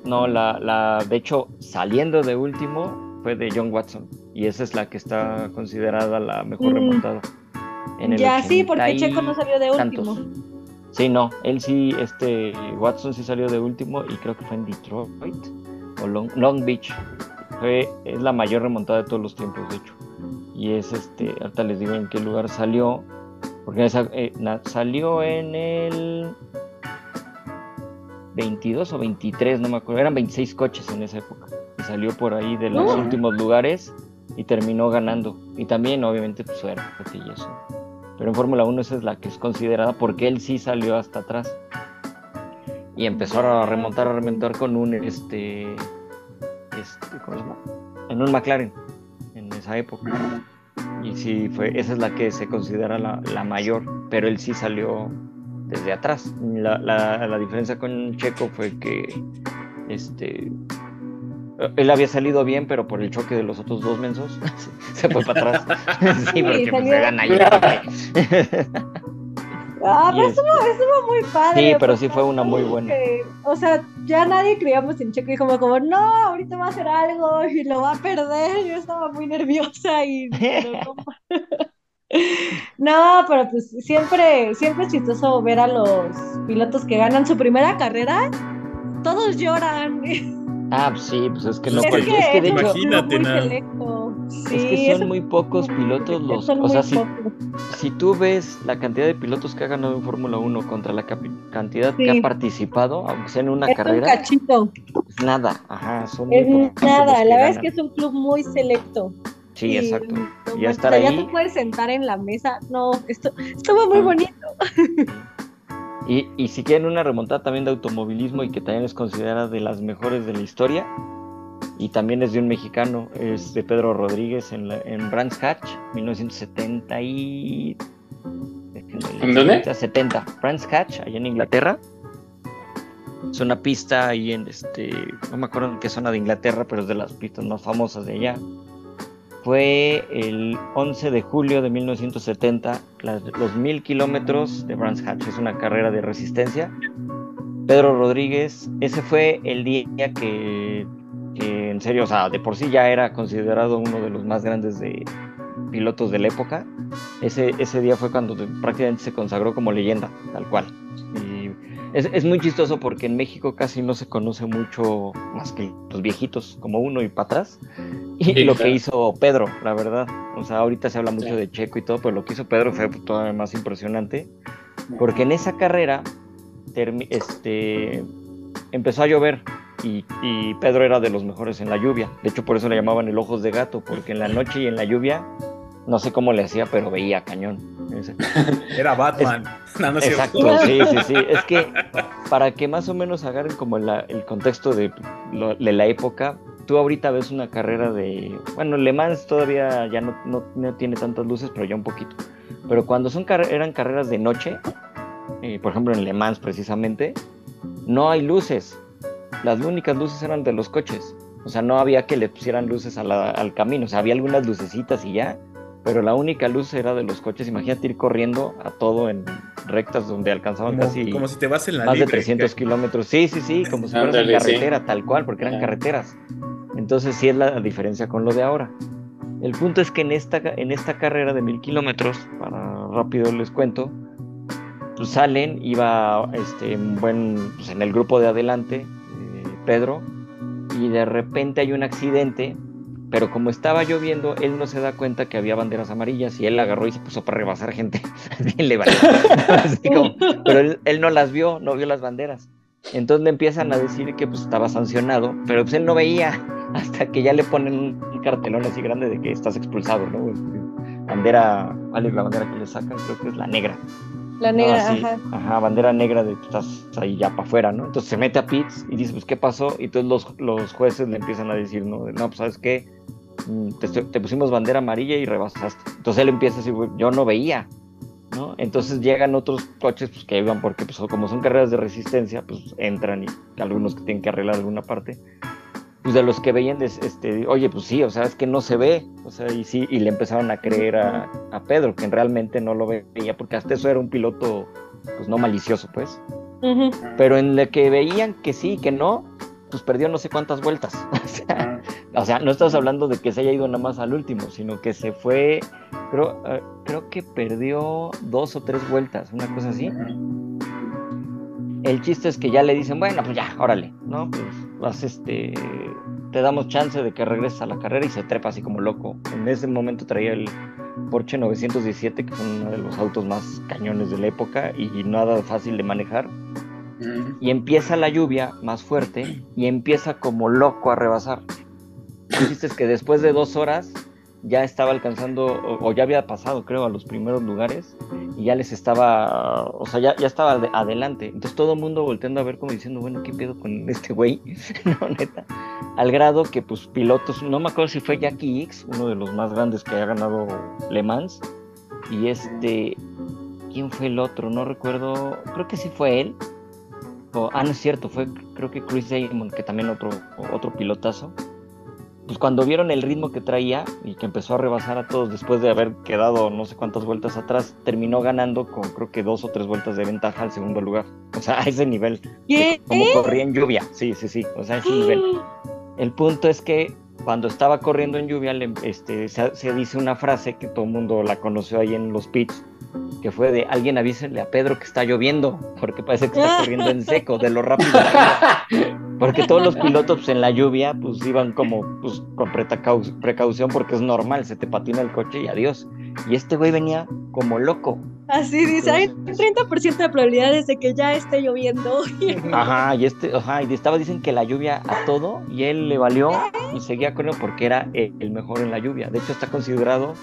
No, la, la, de hecho, saliendo de último fue de John Watson. Y esa es la que está considerada la mejor mm. remontada. ya, sí, porque Checo no salió de último. Sí, no, él sí, este, Watson sí salió de último y creo que fue en Detroit o Long, Long Beach. Fue, es la mayor remontada de todos los tiempos, de hecho. Y es este, ahorita les digo en qué lugar salió porque eh, salió en el 22 o 23, no me acuerdo. Eran 26 coches en esa época. Salió por ahí de los últimos lugares y terminó ganando. Y también, obviamente, pues suerte y eso. Pero en Fórmula 1 esa es la que es considerada porque él sí salió hasta atrás. Y empezó a remontar, a remontar con un este. este ¿Cómo se llama? En un McLaren. En esa época y sí fue, esa es la que se considera la, mayor, pero él sí salió desde atrás. La, la, diferencia con Checo fue que este él había salido bien, pero por el choque de los otros dos mensos se fue para atrás. sí, porque pues eran ahí. Ah, pero estuvo, estuvo, muy padre. Sí, pero sí fue una muy buena. o sea, ya nadie creíamos en Checo y como, como, no, ahorita va a hacer algo y lo va a perder. Yo estaba muy nerviosa y... no, pero pues siempre, siempre es chistoso ver a los pilotos que ganan su primera carrera. Todos lloran. Ah, pues sí, pues es que no es que, es que de hecho, imagínate, es que son muy pocos pilotos los. O sea, si, si, tú ves la cantidad de pilotos que ha ganado en Fórmula 1 contra la cantidad que ha participado, aunque sea en una es carrera. Un cachito. nada, ajá, son es nada, la verdad es que es un club muy selecto. Sí, exacto. Ya estar ahí. Ya te puedes sentar en la mesa. No, esto estuvo muy bonito. Y, y si quieren una remontada también de automovilismo y que también es considerada de las mejores de la historia, y también es de un mexicano, es de Pedro Rodríguez en, en Brands Hatch, 1970 y... ¿En dónde? 70. Brands Hatch, allá en Inglaterra. Es una pista ahí en este, no me acuerdo en qué zona de Inglaterra, pero es de las pistas más famosas de allá. Fue el 11 de julio de 1970, los mil kilómetros de Brands Hatch. Es una carrera de resistencia. Pedro Rodríguez, ese fue el día que, que, en serio, o sea, de por sí ya era considerado uno de los más grandes de pilotos de la época. Ese, ese día fue cuando prácticamente se consagró como leyenda, tal cual. Es, muy chistoso porque en México casi no se conoce mucho más que los viejitos, como uno y patas. Y lo que hizo Pedro, la verdad. O sea, ahorita se habla mucho de Checo y todo, pero lo que hizo Pedro fue todavía más impresionante. Porque en esa carrera este, empezó a llover y, y, Pedro era de los mejores en la lluvia. De hecho, por eso le llamaban el ojos de gato, porque en la noche y en la lluvia no sé cómo le hacía, pero veía cañón. Era Batman. exacto, sí, sí, sí. Es que para que más o menos agarren como el contexto de, la época, tú ahorita ves una carrera de. Bueno, Le Mans todavía ya no, no, tiene tantas luces, pero ya un poquito. Pero cuando son eran carreras de noche, eh, por ejemplo en Le Mans precisamente, no hay luces. Las únicas luces eran de los coches. O sea, no había que le pusieran luces al camino. O sea, había algunas lucecitas y ya pero la única luz era de los coches. Imagínate ir corriendo a todo en rectas donde alcanzaban casi como si te vas en la más de 300 kilómetros. Sí, sí, sí, como si fueras en carretera, tal cual, porque eran carreteras. Entonces sí es la diferencia con lo de ahora. El punto es que en esta, en esta carrera de mil kilómetros, para rápido les cuento, pues salen, iba este, buen, pues en el grupo de adelante, eh, Pedro, y de repente hay un accidente pero como estaba lloviendo, él no se da cuenta que había banderas amarillas y él agarró y se puso para rebasar gente. le pero él, no las vio, no vio las banderas. Entonces le empiezan a decir que pues estaba sancionado, pero pues él no veía hasta que ya le ponen un cartelón así grande de que estás expulsado, ¿no? Bandera, ¿cuál es la bandera que le sacan? Creo que es la negra. La negra, ajá. Ajá, bandera negra de estás ahí ya para afuera, ¿no? Entonces se mete a pits y dice, pues, ¿qué pasó? Y entonces los, los jueces le empiezan a decir, no, no, pues, ¿sabes qué? Mm, te, pusimos bandera amarilla y rebasaste. Entonces él empieza a decir, yo no veía, ¿no? Entonces llegan otros coches pues, que iban porque pues, como son carreras de resistencia, pues entran y algunos que tienen que arreglar alguna parte. Pues de los que veían, este, oye, pues sí, o sea, es que no se ve, o sea, y sí, y le empezaron a creer a, a Pedro, que realmente no lo veía, porque hasta eso era un piloto, pues no malicioso, pues. Pero en el que veían que sí, que no, pues perdió no sé cuántas vueltas. o, sea, no estamos hablando de que se haya ido nada más al último, sino que se fue, creo, eh, creo que perdió dos o tres vueltas, una cosa así. El chiste es que ya le dicen, bueno, pues ya, órale, ¿no? Pues vas, este, te damos chance de que regreses a la carrera y se trepa así como loco. En ese momento traía el Porsche 917, que fue uno de los autos más cañones de la época y nada fácil de manejar y empieza la lluvia más fuerte y empieza como loco a rebasar. Dijiste que después de dos horas ya estaba alcanzando, o, ya había pasado, creo, a los primeros lugares y ya les estaba, o sea, ya, ya estaba adelante. Entonces todo el mundo volteando a ver como diciendo, bueno, ¿qué pedo con este güey? no, neta. Al grado que, pues, pilotos, no me acuerdo si fue Jackie X, uno de los más grandes que ha ganado Le Mans, y este, ¿quién fue el otro? No recuerdo, creo que sí fue él ah, no es cierto, fue creo que Chris Damon, que también otro, otro pilotazo. Pues cuando vieron el ritmo que traía y que empezó a rebasar a todos después de haber quedado no sé cuántas vueltas atrás, terminó ganando con creo que dos o tres vueltas de ventaja al segundo lugar. O sea, a ese nivel. Como corría en lluvia. Sí, sí, sí. O sea, a ese nivel. El punto es que cuando estaba corriendo en lluvia, este, se, dice una frase que todo el mundo la conoció ahí en los pits, que fue de alguien avísenle a Pedro que está lloviendo, porque parece que está corriendo en seco, de lo rápido. Porque todos los pilotos en la lluvia pues iban como pues, con precaución porque es normal, se te patina el coche y adiós. Y este güey venía como loco. Así dice, hay un 30% de probabilidades de que ya esté lloviendo. Ajá, y este, ajá, y estaba dicen que la lluvia a todo y él le valió y seguía con él porque era el mejor en la lluvia. De hecho está considerado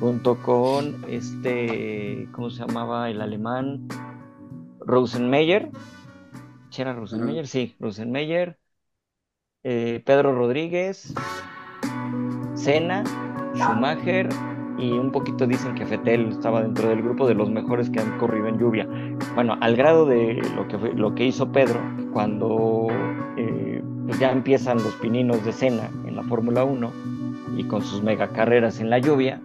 junto con este, ¿cómo se llamaba? El alemán Rosenmeyer. ¿Sí era Rosenmeyer? Sí, Rosenmeyer. Eh, Pedro Rodríguez, Senna, Schumacher y un poquito dicen que Fetel estaba dentro del grupo de los mejores que han corrido en lluvia. Bueno, al grado de lo que, lo que hizo Pedro cuando eh, pues ya empiezan los pininos de cena en la Fórmula 1 y con sus mega carreras en la lluvia,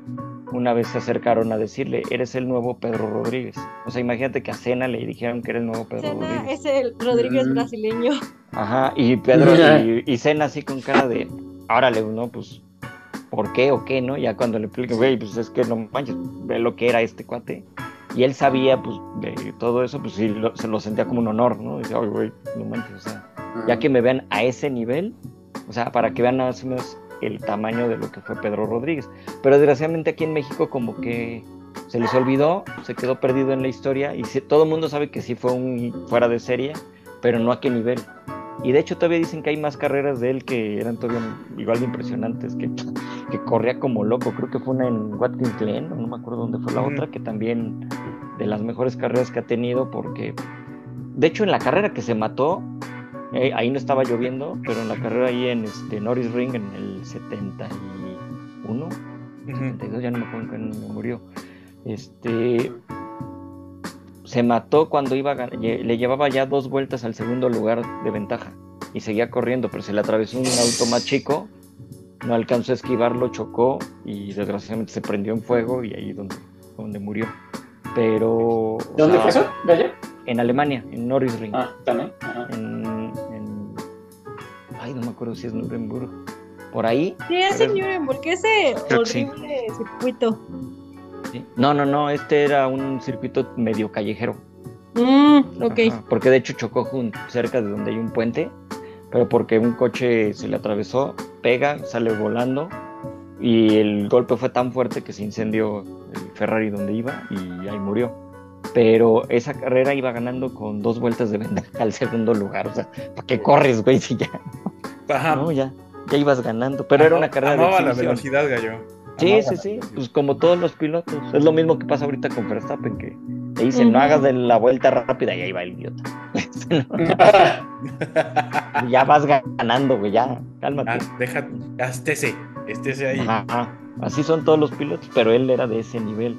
una vez se acercaron a decirle, eres el nuevo Pedro Rodríguez. O sea, imagínate que a Cena le dijeron que era el nuevo Pedro Rodríguez. es el Rodríguez mm. brasileño. Ajá, y Pedro y, y Cena así con cara de, órale, ¿no? Pues por qué o qué, ¿no? Ya cuando le expliqué, güey, pues es que no manches, ve lo que era este cuate. Y él sabía, pues, de todo eso, pues sí, se lo sentía como un honor, ¿no? Dice, oye, güey, no manches, o sea, ya que me vean a ese nivel, o sea, para que vean más o menos el tamaño de lo que fue Pedro Rodríguez. Pero desgraciadamente aquí en México como que se les olvidó, se quedó perdido en la historia y todo el mundo sabe que sí fue un fuera de serie, pero no a qué nivel. Y de hecho todavía dicen que hay más carreras de él que eran todavía igual de impresionantes, que, que corría como loco. Creo que fue una en Watkins Glen, no me acuerdo dónde fue la otra, que también de las mejores carreras que ha tenido, porque de hecho en la carrera que se mató, eh, ahí no estaba lloviendo, pero en la carrera ahí en este, Norris Ring en el 71, 72, ya no me acuerdo en qué murió. Este, se mató cuando iba le llevaba ya dos vueltas al segundo lugar de ventaja y seguía corriendo, pero se le atravesó un auto más chico, no alcanzó a esquivarlo, chocó y desgraciadamente se prendió en fuego y ahí donde, donde murió. Pero. ¿Dónde fue eso? En Alemania, en Norrisring. Ah, también. Me acuerdo si es Nuremberg. Por ahí. Sí, es en Nuremberg, ese horrible circuito. No, no, no, este era un circuito medio callejero. Mm, ok. porque de hecho chocó cerca de donde hay un puente, pero porque un coche se le atravesó, pega, sale volando y el golpe fue tan fuerte que se incendió el Ferrari donde iba y ahí murió. Pero esa carrera iba ganando con dos vueltas de ventaja al segundo lugar. O sea, ¿para qué corres, güey? Si ya. Ajá. No, ya, ya ibas ganando. Pero era una carrera de. la velocidad, gallo. Sí, sí, sí, pues como todos los pilotos. Es lo mismo que pasa ahorita con Verstappen, que te dicen, no hagas de la vuelta rápida y ahí va el idiota. ya vas ganando, güey, ya, cálmate. Ah, deja, estése, estése ahí. Así son todos los pilotos, pero él era de ese nivel.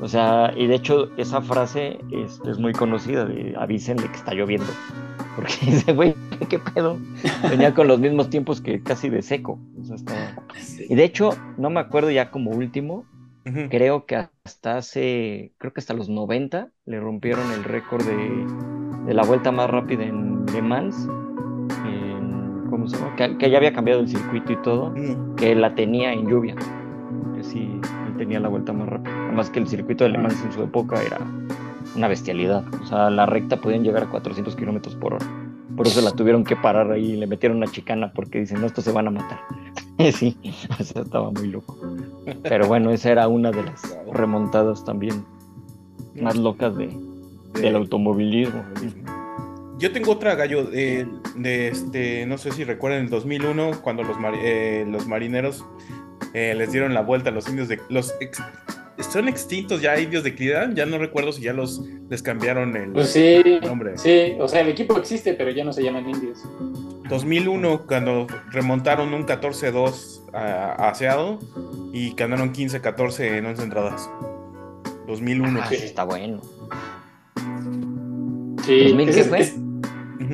O sea, y de hecho esa frase es, es muy conocida de avísenle que está lloviendo. Porque dice, güey, ¿qué pedo? Venía con los mismos tiempos que casi de seco. Y de hecho, no me acuerdo ya como último, creo que hasta hace, creo que hasta los 90 le rompieron el récord de, la vuelta más rápida en Le Mans. ¿Cómo se llama? Que, ya había cambiado el circuito y todo, que la tenía en lluvia. Que sí, tenía la vuelta más rápida. Además que el circuito de Le en su época era una bestialidad. O sea, la recta podían llegar a 400 kilómetros por hora. Por eso la tuvieron que parar ahí y le metieron una chicana porque dicen, no, estos se van a matar. sí, o sea, estaba muy loco. Pero bueno, esa era una de las remontadas también más locas de, del automovilismo. Yo tengo otra gallo de, este, no sé si recuerdan, en 2001, cuando los, eh, los marineros eh, les dieron la vuelta a los indios de los son extintos ya indios de Cleveland, ya no recuerdo si ya los les cambiaron el pues sí, nombre. Sí, o sea, el equipo existe, pero ya no se llaman indios. 2001 cuando remontaron un 14-2 a, Seattle y ganaron 15-14 en 11 entradas. 2001. Ah, sí. está bueno. Sí, ¿2000 qué fue?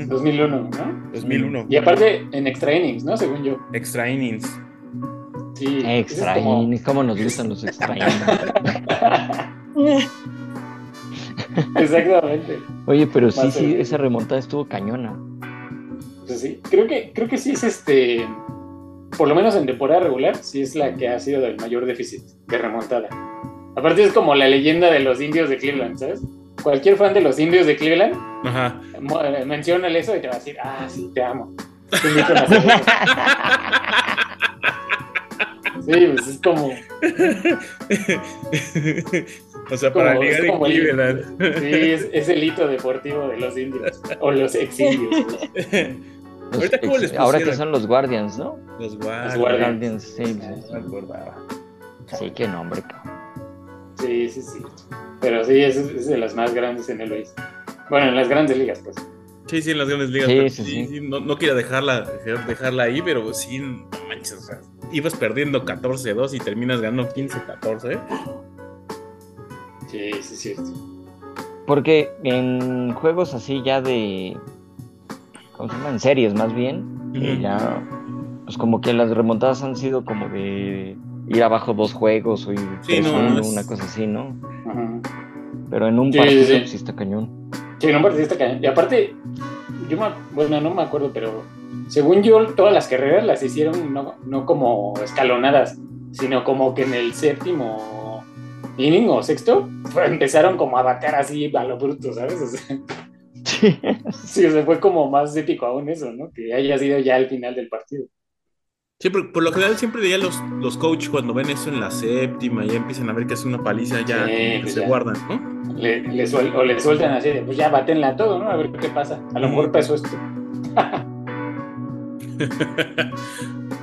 2001, ¿no? 2001. Y aparte en extra innings, ¿no? Según yo. Extra innings. Sí, extra como... ¿cómo nos gustan los extra Exactamente. Oye, pero sí, sí, esa remontada estuvo cañona. Pues sí, creo que, creo que sí es este, por lo menos en temporada regular, sí es la que ha sido del mayor déficit de remontada. Aparte es como la leyenda de los indios de Cleveland, ¿sabes? Cualquier fan de los indios de Cleveland, Ajá. Eh, menciona eso y te va a decir, ah, sí, te amo. Sí, pues es como. o sea, para ligar en Cleveland. Sí, es, el hito deportivo de los indios. O los exilios. Ahorita, ¿cómo les Ahora que son los Guardians, ¿no? Los Guardians. Los Guardians, sí. Sí, qué nombre, Sí, sí, sí. Pero sí, es, de las más grandes en el país. Bueno, en las grandes ligas, pues. Sí, sí, en las grandes ligas. Sí, sí, sí. No, no quiero dejarla, dejarla ahí, pero sí, no manches, o sea, ibas perdiendo 14-2 y terminas ganando 15-14. Sí, sí, sí. Porque en juegos así ya de. ¿Cómo se llama? En series más bien. ya. Pues como que las remontadas han sido como de ir abajo dos juegos o ir una cosa así, ¿no? Pero en un partido sí, está cañón. Sí, partido está cañón. Y aparte, yo bueno, no me acuerdo, pero según yo, todas las carreras las hicieron no, no como escalonadas, sino como que en el séptimo inning o sexto empezaron como a batear así a lo bruto, ¿sabes? O sea, sí. sí, o sea, fue como más épico aún eso, ¿no? Que haya sido ya el final del partido. Sí, por, por lo general siempre diría los, los coaches cuando ven eso en la séptima y ya empiezan a ver que es una paliza, ya pues se guardan, ¿no? Le, o le sueltan así, pues ya batenla todo, ¿no? A ver qué pasa. A lo mejor pasó esto.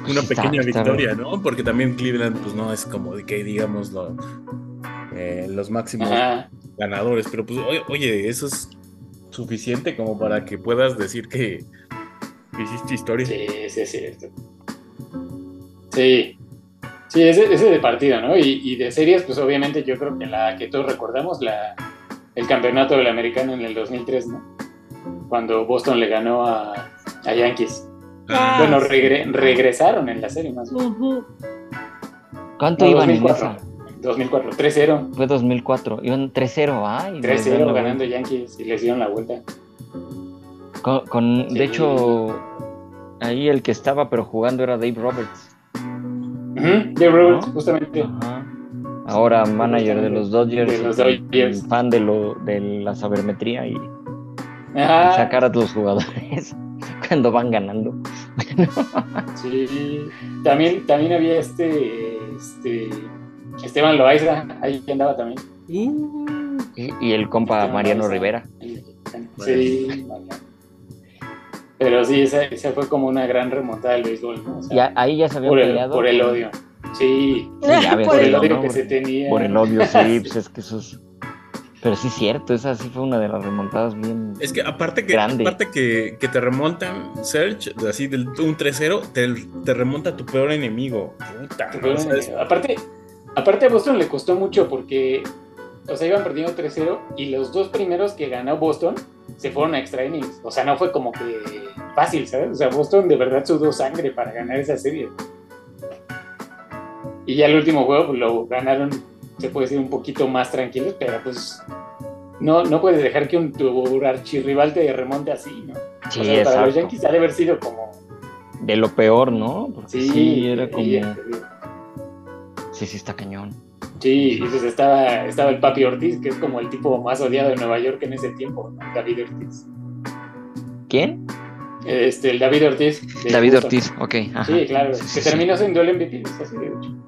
una pequeña victoria, ¿no? Porque también Cleveland, pues no es como de que digamos lo, eh, los máximos ganadores, pero pues oye, eso es suficiente como para que puedas decir que hiciste historia. Sí, sí, es cierto. Sí, sí, ese, ese de partido, ¿no? Y, de series, pues obviamente yo creo que la que todos recordamos, la, el campeonato del americano en el 2003, ¿no? Cuando Boston le ganó a, a Yankees. Ah, bueno, regresaron en la serie más bien. ¿Cuánto iban 2004, en 2004, 3-0. Fue 2004, iban 3-0, ay. 3-0 ganando Yankees y les dieron la vuelta. Con, De hecho, ahí el que estaba pero jugando era Dave Roberts. Dave Roberts, justamente. Ahora manager de los Dodgers, de fan de, lo, de la sabermetría y, sacar a los jugadores cuando van ganando. sí, también, también había este, este Esteban Loaiza, ahí andaba también. Y, el compa Mariano Rivera. Sí, pero sí, esa, fue como una gran remontada del béisbol, ¿no? ahí ya se había por el, por el odio. Sí, por el odio que se tenía. Por el odio, sí, pues es que eso es... Pero sí es cierto, esa sí fue una de las remontadas bien. Es que aparte que, aparte que, que te remontan, Search, así del un 3-0, te, te, remonta tu peor enemigo. Puta, Aparte, aparte a Boston le costó mucho porque, o sea, iban perdiendo 3-0 y los dos primeros que ganó Boston se fueron a extra innings. O sea, no fue como que fácil, ¿sabes? O sea, Boston de verdad sudó sangre para ganar esa serie. Y ya el último juego pues, lo ganaron, se puede decir, un poquito más tranquilos, pero pues no, no puedes dejar que un tu archirrival te remonte así, ¿no? Sí, o sea, para los Yankees ha de haber sido como... De lo peor, ¿no? sí, era como... Sí, sí, está cañón. Sí, entonces estaba, estaba el Papi Ortiz, que es como el tipo más odiado de Nueva York en ese tiempo, David Ortiz. ¿Quién? Este, el David Ortiz. David Ortiz, ok. Sí, claro, que terminó siendo el MVP, así de hecho.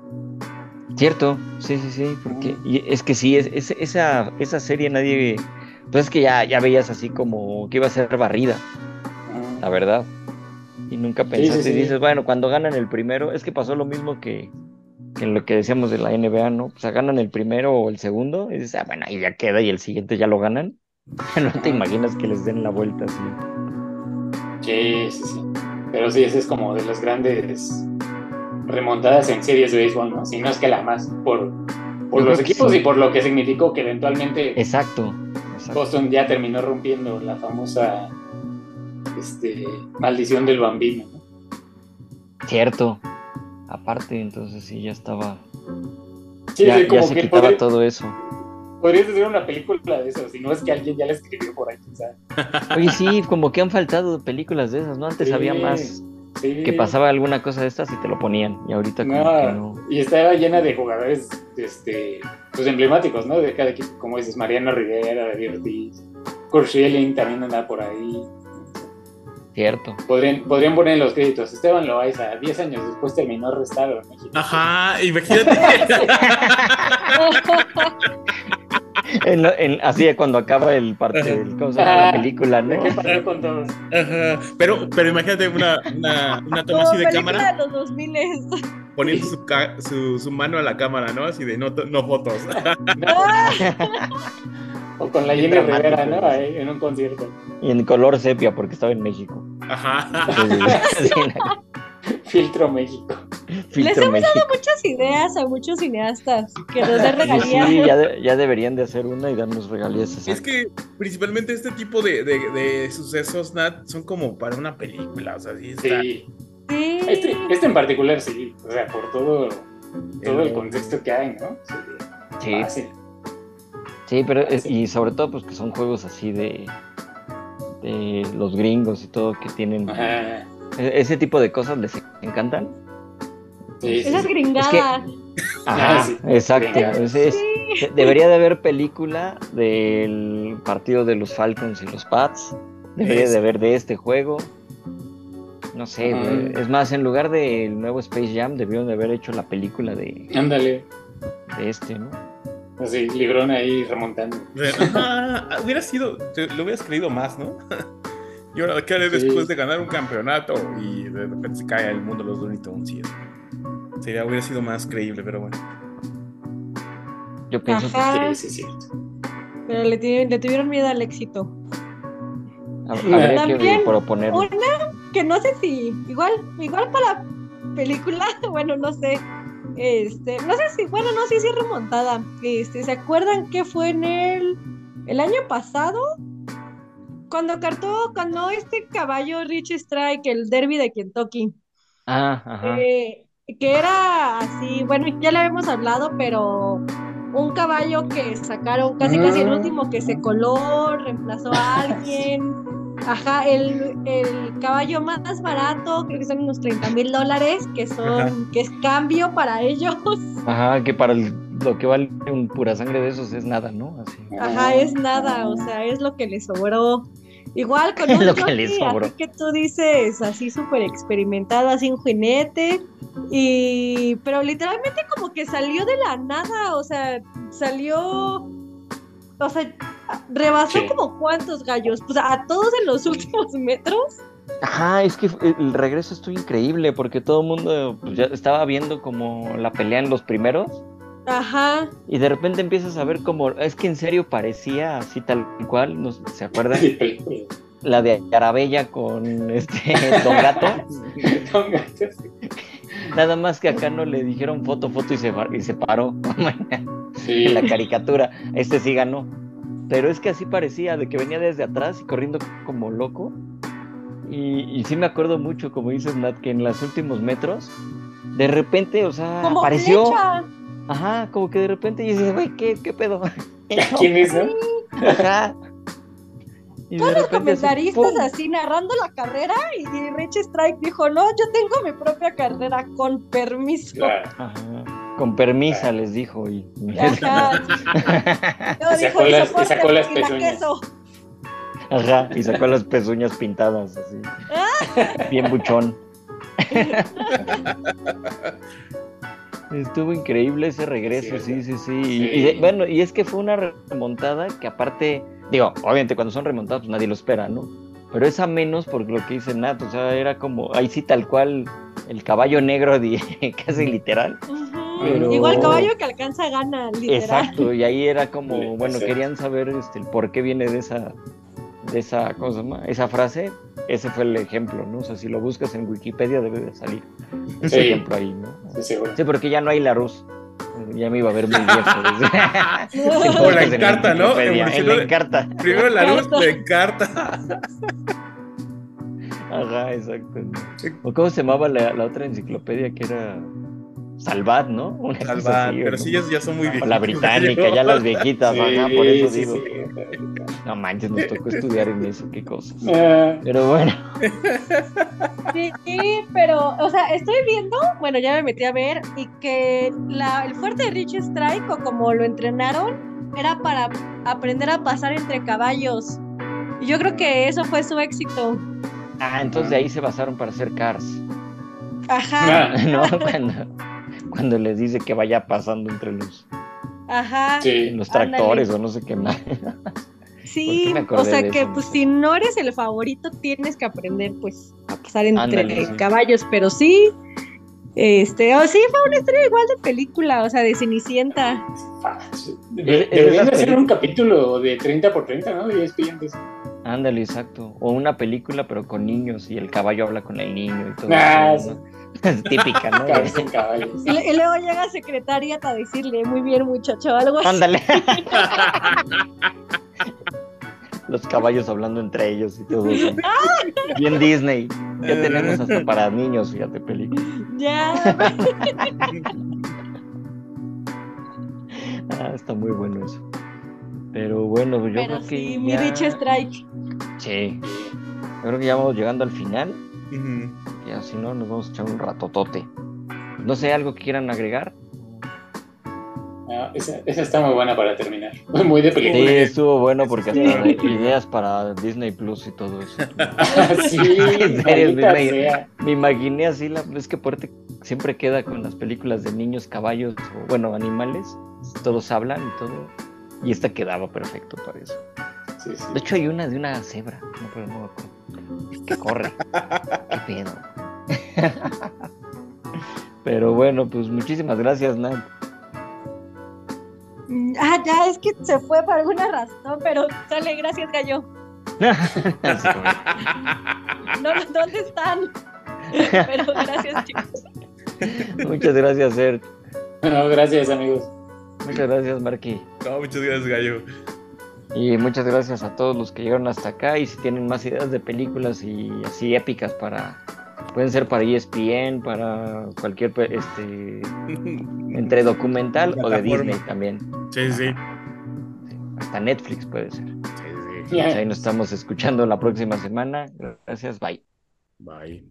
Cierto, sí, sí, sí, porque es que sí, es, esa, esa serie nadie, pues es que ya, ya veías así como que iba a ser barrida, la verdad, y nunca pensaste, y dices, bueno, cuando ganan el primero, es que pasó lo mismo que, en lo que decíamos de la NBA, ¿no? O sea, ganan el primero o el segundo, y dices, ah, bueno, ahí ya queda y el siguiente ya lo ganan. no te imaginas que les den la vuelta así. Sí, sí, sí. Pero sí, ese es como de las grandes remontadas en series de béisbol, ¿no? Si no es que la más, por, por los equipos y por lo que significó que eventualmente exacto, Boston ya terminó rompiendo la famosa este, maldición del bambino. ¿no? Cierto, aparte, entonces sí, ya estaba. Sí, ya, como se quitaba todo eso. Podrías hacer una película de eso, si no es que alguien ya la escribió por ahí, ¿sabes? Oye, sí, como que han faltado películas de esas, ¿no? Antes había más. Que pasaba alguna cosa de estas y te lo ponían. Y ahorita como que no. Y estaba llena de jugadores este, pues emblemáticos, ¿no? De cada equipo, como dices, Mariano Rivera, David Ortiz, Kurt Schilling también andaba por ahí. Cierto. Podrían, podrían poner en los créditos. Esteban Loaiza, 10 años después terminó arrestado en México. Ajá, imagínate. en, en, así es cuando acaba el parte, la película, ¿no? ¿Qué con todos? Ajá. Pero, pero imagínate una, una, una toma así de cámara. De los 2000 poniendo su, su, su, mano a la cámara, ¿no? Así de no, no fotos. O con la Jenny Rivera, ¿no? Ahí, en un concierto. Y en color sepia, porque estaba en México. Ajá. Filtro México. Les hemos dado muchas ideas a muchos cineastas que nos den regalías. Sí, ya, deberían de hacer una y darnos regalías. Es que principalmente este tipo de, sucesos, Nat, son como para una película. O sea, sí está. Sí. Este, este, en particular, sí. O sea, por todo, todo el, contexto que hay, ¿no? Sí. Sí, pero y sobre todo pues que son juegos así de, de los gringos y todo que tienen e, ese tipo de cosas les encantan. Sí, Esas gringadas. Ajá, exacto. debería de haber película del partido de los Falcons y los Pats. Debería de haber de este juego. No sé, es más, en lugar del nuevo Space Jam, debieron de haber hecho la película de. Ándale. De este, ¿no? Así, librón ahí remontando. hubiera sido, lo hubieras creído más, ¿no? y ahora, ¿qué haré después de ganar un campeonato? Y de repente se cae el mundo de los Looney Tunes Sería, hubiera sido más creíble, pero bueno. Yo pienso que sí, sí, cierto. Pero le, le, tuvieron miedo al éxito. También proponer. Una que no sé si, igual, igual para la película, bueno, no sé este, no sé si, bueno, no sé si es remontada. Este, ¿se acuerdan que fue en el, el año pasado? Cuando cartó, cuando este caballo Rich Strike, el derby de Kentucky. Ah, ajá. Eh, que era así, bueno, ya le habíamos hablado, pero un caballo que sacaron casi casi el ah. último que se coló, reemplazó a alguien. Ajá, el, caballo más barato, creo que son unos 30 mil dólares, que son, que es cambio para ellos. Ajá, que para lo que vale un pura sangre de esos es nada, ¿no? Así. Ajá, es nada, o sea, es lo que le sobró. Igual con un lo que le sobró. que tú dices, así súper experimentada, sin jinete, y, pero literalmente como que salió de la nada, o sea, salió o sea, rebasó como cuántos gallos, pues a todos en los últimos metros. Ajá, es que el regreso estuvo increíble porque todo el mundo pues, ya estaba viendo como la pelea en los primeros. Ajá. Y de repente empiezas a ver como, es que en serio parecía así tal cual, ¿no, ¿se acuerdan? La de Arabella con este Don Gato. Don Gato. Nada más que acá no le dijeron foto, foto y se, y se paró. En la caricatura. Este sí ganó. Pero es que así parecía, de que venía desde atrás y corriendo como loco. Y, sí me acuerdo mucho, como dices, Nat, que en los últimos metros, de repente, o sea, apareció. Ajá, como que de repente y dices, güey, ¿qué, ¿qué pedo? ¿Quién es, no? Ajá. Todos los comentaristas así narrando la carrera y Rich Strike dijo, no, yo tengo mi propia carrera con permiso. Ajá. Con permisa les dijo y... Ajá. y, sacó las, y sacó las pezuñas. Ajá, y sacó las pezuñas pintadas así. Ah. Bien buchón. Estuvo increíble ese regreso, sí, sí, sí. Y, bueno, y es que fue una remontada que aparte, digo, obviamente cuando son remontadas pues nadie lo espera, ¿no? Pero es a menos por lo que dice Nat, o sea, era como, ahí sí tal cual el caballo negro, casi literal. Igual caballo que alcanza gana, literal. Exacto, y ahí era como, bueno, querían saber este, el por qué viene de esa, de esa, ¿cómo Esa frase, ese fue el ejemplo, ¿no? O sea, si lo buscas en Wikipedia debe de salir ese ejemplo ahí, ¿no? Sí, sí, porque ya no hay la Rus. Ya me iba a ver muy viejo. o la encarta, ¿no? En la encarta. Primero la luz, la encarta. Ajá, exacto. ¿O cómo se llamaba la, la otra enciclopedia que era Salvat, ¿no? Salvat, pero sí, ya, son muy viejitas. La británica, ya las viejitas, por eso digo. No manches, nos tocó estudiar en eso, qué cosas. Ah. Pero bueno. Sí, pero, o sea, estoy viendo, bueno, ya me metí a ver, y que la, el fuerte de Rich Strike, o como lo entrenaron, era para aprender a pasar entre caballos. Y yo creo que eso fue su éxito. Ah, entonces de ahí se basaron para hacer cars. Ajá. No, cuando, cuando les dice que vaya pasando entre los, Ajá. los tractores o no sé qué más. Sí, o sea que pues si no eres el favorito tienes que aprender pues a pasar entre caballos, pero sí, este, o sí fue una historia igual de película, o sea, de Cenicienta. Deberían hacer un capítulo de 30 por 30, ¿no? De Ándale, exacto. O una película, pero con niños y el caballo habla con el niño y todo ah, eso. Es típica, ¿no? Y, y, luego llega secretaria a decirle, muy bien, muchacho, algo así. Ándale. Los caballos hablando entre ellos y todo eso. Bien Disney. Ya tenemos hasta para niños, fíjate, película. Ya. ah, está muy bueno eso. Pero bueno, yo creo que. Sí, mi Rich Strike. Sí. Yo creo que ya vamos llegando al final. Y así no, nos vamos a echar un ratotote. No sé, algo que quieran agregar. Ah, esa, está muy buena para terminar. Muy de película. Sí, estuvo bueno porque hasta ideas para Disney Plus y todo eso. sí, me, imaginé así, la, es que por siempre queda con las películas de niños, caballos o bueno, animales. Todos hablan y todo. Y esta quedaba perfecto para eso. De hecho, hay una de una cebra, no, pero no que corre. Qué pedo. pero bueno, pues muchísimas gracias, Nat. Ah, ya, es que se fue por alguna razón, pero sale, gracias, Gallo. no, ¿Dónde están? pero gracias, chicos. Muchas gracias, Ser. No, gracias, amigos. Muchas gracias, Marky. No, muchas gracias, Gallo. Y muchas gracias a todos los que llegaron hasta acá. Y si tienen más ideas de películas y así épicas para. Pueden ser para ESPN, para cualquier. este Entre documental o de Disney también. Sí, sí. Hasta Netflix puede ser. Sí, sí. Ahí nos estamos escuchando la próxima semana. Gracias, bye. Bye.